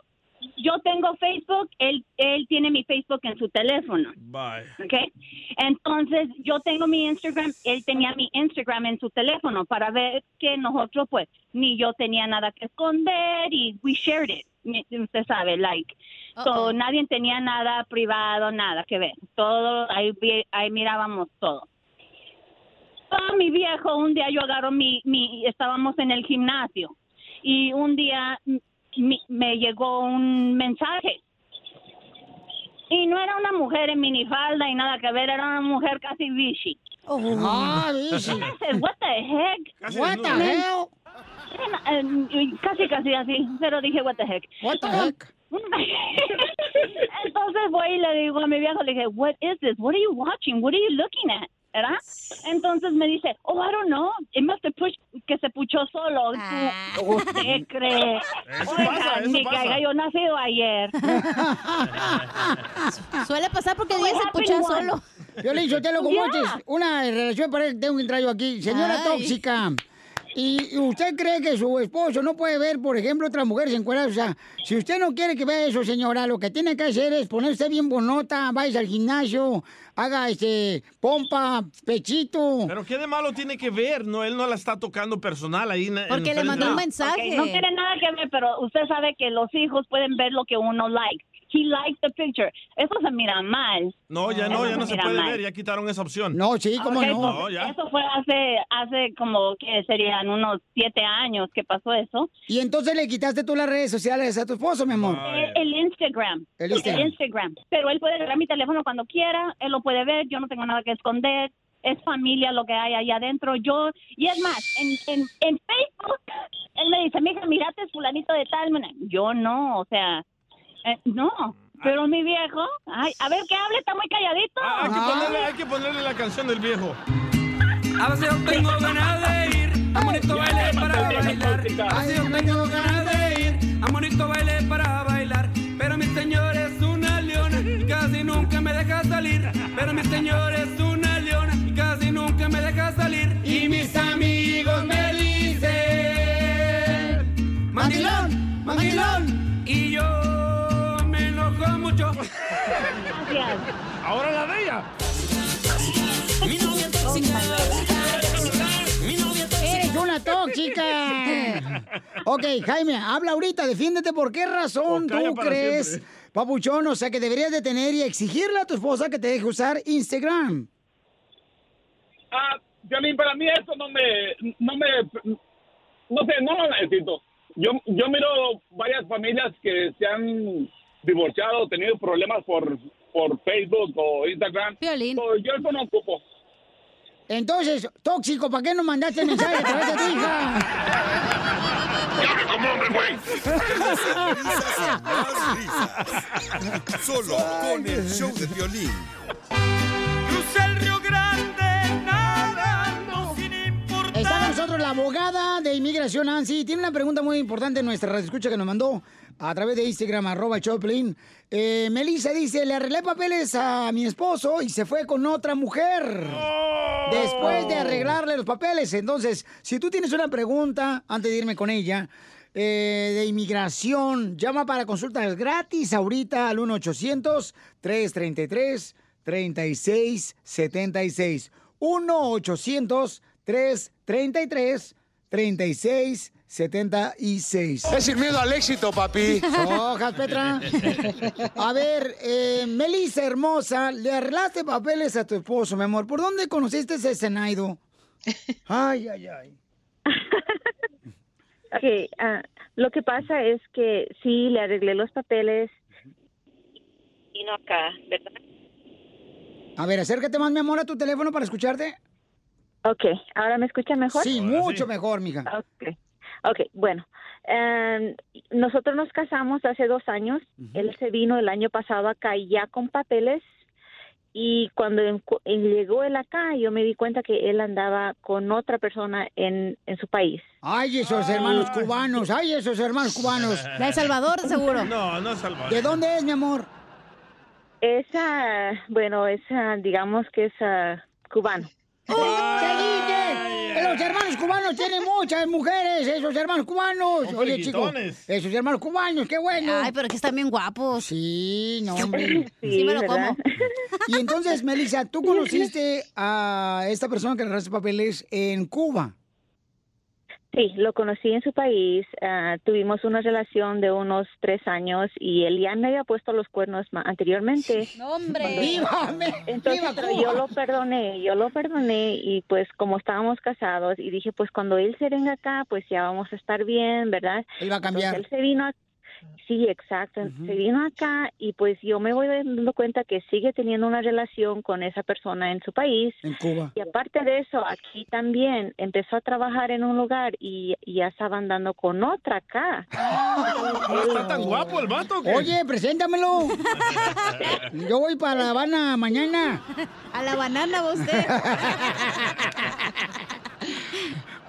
yo tengo Facebook, él, él tiene mi Facebook en su teléfono, Bye. ¿ok? Entonces, yo tengo mi Instagram, él tenía mi Instagram en su teléfono para ver que nosotros, pues, ni yo tenía nada que esconder y we shared it, usted sabe, like. So, nadie tenía nada privado, nada que ver. Todo, ahí, ahí mirábamos todo. Ah, mi viejo, un día yo agarro mi, mi, estábamos en el gimnasio y un día mi- me llegó un mensaje y no era una mujer en minifalda y nada que ver, era una mujer casi vichy. Ah. I said, What the heck? Casi What the hell? Eh, y casi, casi así, pero dije, what the heck. What the heck? Entonces voy y le digo a mi viejo, le dije, what is this? What are you watching? What are you looking at? ¿Verdad? Entonces me dice, oh, I don't know. It must have pushed, que se puchó solo. Tú- ¿Usted cree? Eso Oiga, pasa, eso ni que pasa. haya yo nacido ayer. Suele pasar porque Díaz se pucha solo. Yo le dicho, te lo como antes, una relación de pareja, tengo un trayo aquí. Señora Ay. tóxica, ¿Y usted cree que su esposo no puede ver, por ejemplo, otras mujeres encueradas? O sea, si usted no quiere que vea eso, señora, lo que tiene que hacer es ponerse bien bonota, vaya al gimnasio, haga este pompa, pechito. Pero ¿qué de malo tiene que ver? No, él no la está tocando personal ahí. en- en Porque le mandó un mensaje. No tiene nada que ver, pero usted sabe que los hijos pueden ver lo que uno like. He liked the picture. Eso se mira mal. No, ya no, Eso ya no se mira puede mal. ver, ya quitaron esa opción. No, sí, Ok, pues, No, ya. Eso fue hace, hace como que serían unos siete años que pasó eso. Y entonces le quitaste tú las redes sociales a tu esposo, mi amor. Eh, El Instagram. El Instagram. Instagram. Pero él puede agarrar mi teléfono cuando quiera, él lo puede ver, yo no tengo nada que esconder. Es familia lo que hay allá adentro. Yo, y es más, en, en, en Facebook, él me dice, mija, mirate fulanito de tal. manera". Yo no, o sea, eh, no. Pero mi viejo, ay, a ver que hable, está muy calladito. Ah, hay, que ponerle, hay que ponerle la canción del viejo. A veces yo tengo ganas de ir a bonito baile para bailar. A veces yo tengo ganas de ir a bonito baile para bailar. Pero mi señor es una leona y casi nunca me deja salir. Pero mi señor es una leona y casi nunca me deja salir. Y mis Ahora la de ella. Mi novia tóxica. Mi novia ¡Eres una tóxica! ok, Jaime, habla ahorita, defiéndete. ¿Por qué razón tú crees, siempre. papuchón, o sea, que deberías de tener y exigirle a tu esposa que te deje usar Instagram? Ah, Piolín, para mí eso no me, no me, no sé, no lo necesito. Yo, yo miro varias familias que se han divorciado, tenido problemas por, por Facebook o Instagram. So, yo eso no ocupo. Entonces, tóxico, ¿para qué no mandaste el mensaje a través de tu hija? Solo con el show de violín. Crucé el la abogada de inmigración, Nancy. Tiene una pregunta muy importante en nuestra escucha que nos mandó a través de Instagram, arroba Choplin. Eh, Melissa dice, le arreglé papeles a mi esposo y se fue con otra mujer. Después de arreglarle los papeles. Entonces, si tú tienes una pregunta, antes de irme con ella, eh, de inmigración, llama para consultas gratis ahorita al 1-800-333-3676. 1-800-333-3676. Es sin miedo al éxito, papi. Sojas, Petra. A ver, eh, Melissa hermosa, le arreglaste papeles a tu esposo, mi amor. ¿Por dónde conociste ese Zenaido? Ay, ay, ay. Ok, ah, lo que pasa es que sí, le arreglé los papeles. Vino acá, ¿verdad? A ver, acércate más, mi amor, a tu teléfono para escucharte. Ok, ¿ahora me escucha mejor? Sí, mucho mejor, mija. Ok, ok, bueno. em, nosotros nos casamos hace dos años. Él se vino el año pasado acá ya con papeles. Y cuando eh, llegó él acá, yo me di cuenta que él andaba con otra persona en, en su país. Ay, esos hermanos cubanos, ay, esos hermanos cubanos. De El Salvador, seguro. No, no es Salvador. ¿De dónde es, mi amor? Esa, bueno, esa, digamos que es ah, cubano. ¡Oh, hermanos cubanos tienen muchas mujeres, esos hermanos cubanos. Son Oye, chicos, esos hermanos cubanos, qué bueno. Ay, pero que están bien guapos. Sí, no, hombre. Sí, me lo como. Y entonces, Melissa, tú conociste a esta persona que le arreglaste papeles en Cuba. Sí, lo conocí en su país. ah, tuvimos una relación de unos tres años y él ya me había puesto los cuernos ma- anteriormente. ¡Hombre! ¡Viva! Entonces, ¡Viva pero Cuba! yo lo perdoné, yo lo perdoné y pues como estábamos casados y dije, pues cuando él se venga acá, pues ya vamos a estar bien, ¿verdad? Él va a cambiar. Entonces, él se vino Sí, exacto. Se vino acá y pues yo me voy dando cuenta que sigue teniendo una relación con esa persona en su país. En Cuba. Y aparte de eso, aquí también empezó a trabajar en un lugar y, y ya estaba andando con otra acá. ¿No está tan guapo el vato? qué? Oye, preséntamelo. Yo voy para La Habana mañana. A la banana, usted.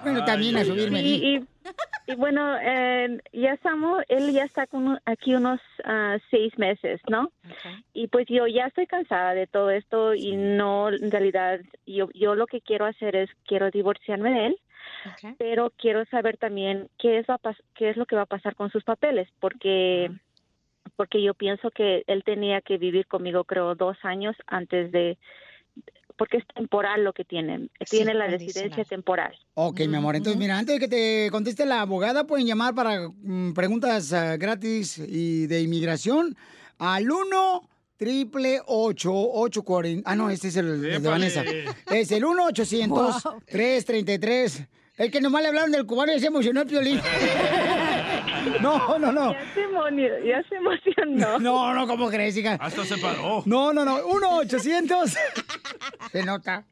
Bueno, también a subirme. Y, y- y bueno, eh, ya estamos, él ya está con, un- aquí unos ah, seis meses, ¿no? Y pues yo ya estoy cansada de todo esto y no, en realidad, yo, yo lo que quiero hacer es, quiero divorciarme de él pero quiero saber también qué es, va a qué es lo que va a pasar con sus papeles, porque porque yo pienso que él tenía que vivir conmigo, creo, dos años antes de, porque es temporal lo que tiene, tiene la residencia temporal. Ok, mi amor. Entonces, mira, antes de que te conteste la abogada, pueden llamar para mm, preguntas ah, gratis y de inmigración al 1 triple 840 Ah, no, este es el de Épale. Vanessa. Es el 1 800 Wow. 333 Es que nomás le hablaron del cubano y se emocionó el piolín. No, no, no. Ya se, moni- ya se emocionó. No, no, ¿cómo crees, hija? Hasta se paró. No, no, no. 1-800. Se nota.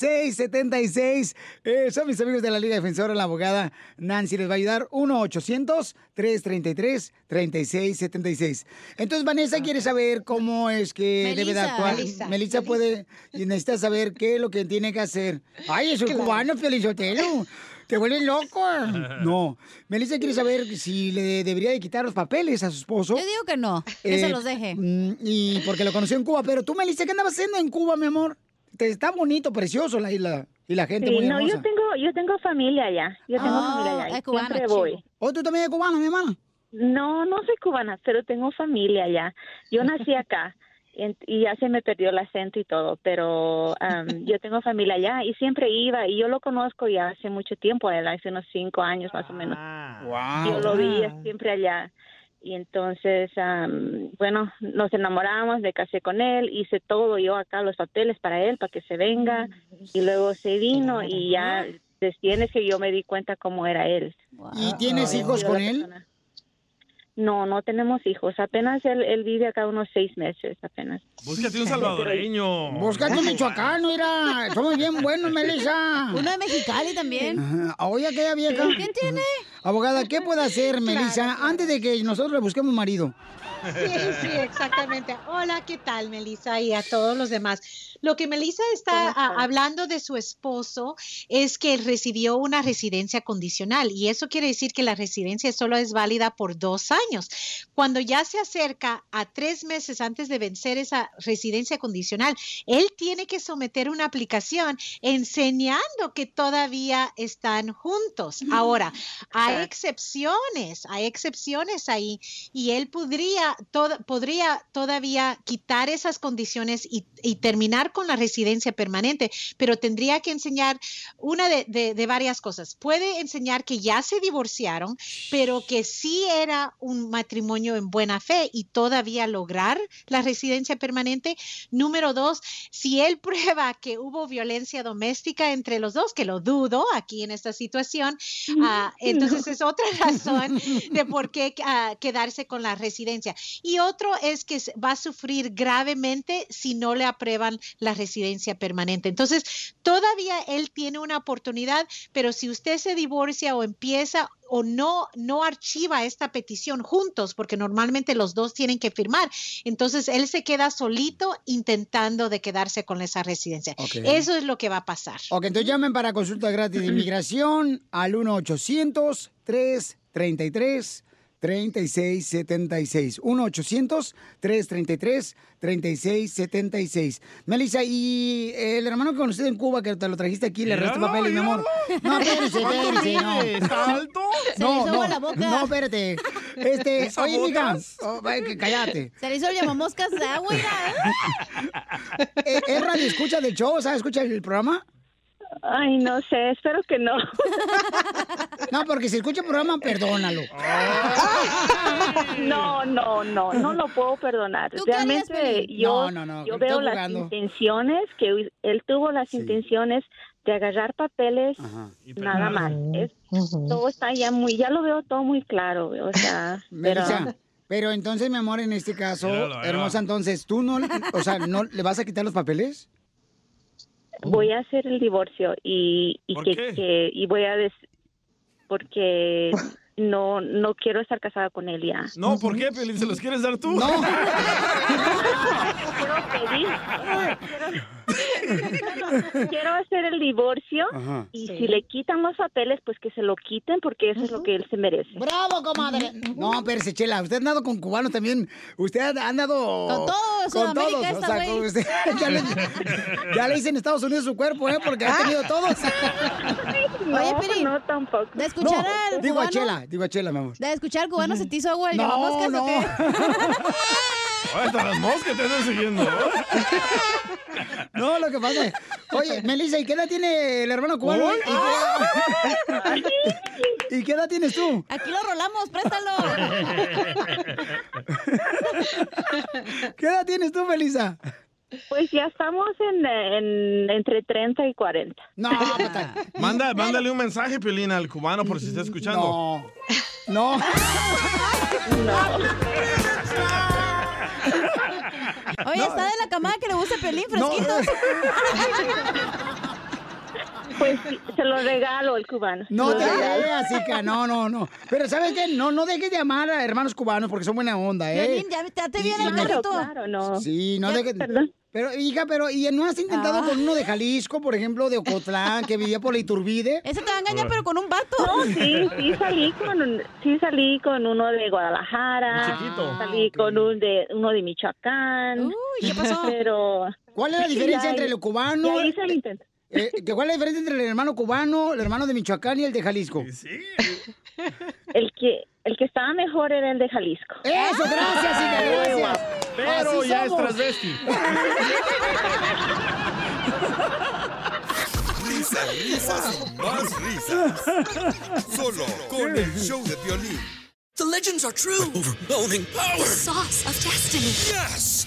1-800-333-3676. Eh, son mis amigos de la Liga Defensora, la abogada Nancy les va a ayudar. 1-800-333-3676. Entonces, Vanessa quiere saber cómo es que debe de Melissa. actuar. Melissa. Melissa puede y necesita saber qué es lo que tiene que hacer. Ay, es el Claro. cubano, Felizotelo. Te vuelven loco. No. Melissa quiere saber si le debería de quitar los papeles a su esposo. Yo digo que no, que se los deje. mm, Y porque lo conoció en Cuba. Pero tú, Melissa, ¿qué andabas haciendo en Cuba, mi amor? Te está bonito, precioso la isla. Y la gente Sí, muy no, hermosa. yo tengo, yo tengo familia allá. Yo tengo Ah, familia allá. es cubana, siempre chido. voy. ¿O tú también eres cubana, mi hermana? No, no soy cubana, pero tengo familia allá. Yo nací acá y ya se me perdió el acento y todo, pero am, yo tengo familia allá y siempre iba y yo lo conozco ya hace mucho tiempo, hace unos cinco años más o menos. Yo lo veía siempre allá. Y entonces, am, bueno, nos enamoramos, me casé con él, hice todo yo acá, los papeles para él, para que se venga. Y luego se vino y ya desde que yo me di cuenta cómo era él. ¿Y tienes hijos con él? persona- No, no tenemos hijos. Apenas él, él vive acá unos seis meses, apenas. Búscate un salvadoreño. Búscate un michoacano, mira. Somos bien buenos, Melissa. Uno de Mexicali también. Oye, aquella vieja. ¿Quién tiene? Abogada, ¿qué puede hacer, Claro, Melissa, antes de que nosotros le busquemos marido? Sí, sí, exactamente. Hola, ¿qué tal, Melissa? Y a todos los demás. Lo que Melissa está ah, hablando de su esposo es que él recibió una residencia condicional y eso quiere decir que la residencia solo es válida por dos años. Cuando ya se acerca a tres meses antes de vencer esa residencia condicional, él tiene que someter una aplicación enseñando que todavía están juntos. Ahora, hay excepciones, hay excepciones ahí y él podría, toda- podría todavía quitar esas condiciones y, y terminar con la residencia permanente, pero tendría que enseñar una de, de- de varias cosas. Puede enseñar que ya se divorciaron, pero que sí era un matrimonio en buena fe y todavía lograr la residencia permanente. Número dos, si él prueba que hubo violencia doméstica entre los dos, que lo dudo aquí en esta situación, ah, entonces es otra razón de por qué ah, quedarse con la residencia. Y otro es que va a sufrir gravemente si no le aprueban la residencia permanente. Entonces, todavía él tiene una oportunidad, pero si usted se divorcia o empieza o no, no archiva esta petición juntos, porque normalmente los dos tienen que firmar, entonces él se queda solito intentando de quedarse con esa residencia. Eso es lo que va a pasar. Ok, entonces llamen para consulta gratis de inmigración al 1-800-333. 3676 1-800-333-3676 Melissa, y el hermano que conociste en Cuba que te lo trajiste aquí, le resta papeles, mi amor. No, espérese, ¿Cuánto espérese, no. mide? ¿Está alto? Se le No, hizo no, la boca. no, espérate. Este, ¿Esa oye, mija, oh, cállate. Se le hizo el llamamoscas de agua. Eh, ¿Es radio escucha del show? ¿Sabes escucha el programa? Ay, no sé, espero que no. No, porque si escucha el programa, perdónalo. No, no, no, no lo puedo perdonar. ¿Tú qué harías, Realmente yo, No, no, no, yo veo las intenciones, que él tuvo las intenciones de agarrar papeles, nada más. Es, Todo está ya muy, ya lo veo todo muy claro, o sea, pero... Pero entonces, mi amor, en este caso, hermosa, entonces, ¿tú no, o sea, no le vas a quitar los papeles? Voy a hacer el divorcio y, y ¿Por que, qué? que- y voy a des porque no no quiero estar casada con él ya. No, ¿por qué, Piolín? ¿Se los quieres dar tú? Quiero pedir, quiero- quiero hacer el divorcio Ajá. y Sí. si le quitan los papeles, pues que se lo quiten porque eso es lo que él se merece. ¡Bravo, comadre! No, espérese, Chela, usted ha andado con cubanos también. Usted ha andado... Con todos, Con todos. esta, o sea, con usted- ya, le, ya le dicen Estados Unidos su cuerpo, ¿eh? Porque ha tenido todos. Oye, Piri, no tampoco. de escuchar No, al digo a cubano, Chela, digo a Chela, mi amor. de escuchar al cubano se te hizo agua el No, llamamoscas, no. ¿o qué? Hasta las moscas te andan siguiendo. No, lo que pasa es... Oye, Melissa, ¿y qué edad tiene el hermano cubano? ¿Y qué, ¿Y qué edad tienes tú? Aquí lo rolamos, préstalo. ¿Qué edad tienes tú, Melissa? Pues ya estamos en, en- entre 30 y 40. No, Manda, mándale un mensaje, Piolín, al cubano por si está escuchando. No. No. Oye, está de la camada que le gusta pelín fresquitos. Pues se lo regalo el cubano. No te lo regalo. creas, chica, no, no, no. Pero ¿sabes qué? No, no dejes de amar a hermanos cubanos porque son buena onda, ¿eh? Ya ya te viene y el carrito. Claro, no. Sí, no dejes... perdón. Pero, hija, pero, ¿y no has intentado Ah. con uno de Jalisco, por ejemplo, de Ocotlán, que vivía por la Iturbide? Ese te va a engañar, pero con un vato. No, sí, sí salí con un- sí salí con uno de Guadalajara. Un chiquito. Salí con un de uno de Michoacán. Uy, ¿qué pasó? Pero ¿Cuál es la Sí, diferencia ya- entre el cubano? ya hice el intento. Eh, ¿Cuál es la diferencia entre el hermano cubano, el hermano de Michoacán y el de Jalisco? El que el que estaba mejor era el de Jalisco. Eso, gracias, hija, gracias. Pero Así ya es transvesti. Risas, risas y más risas. Solo con el show de violín. The legends are true. overwhelming power! The sauce of destiny. Yes!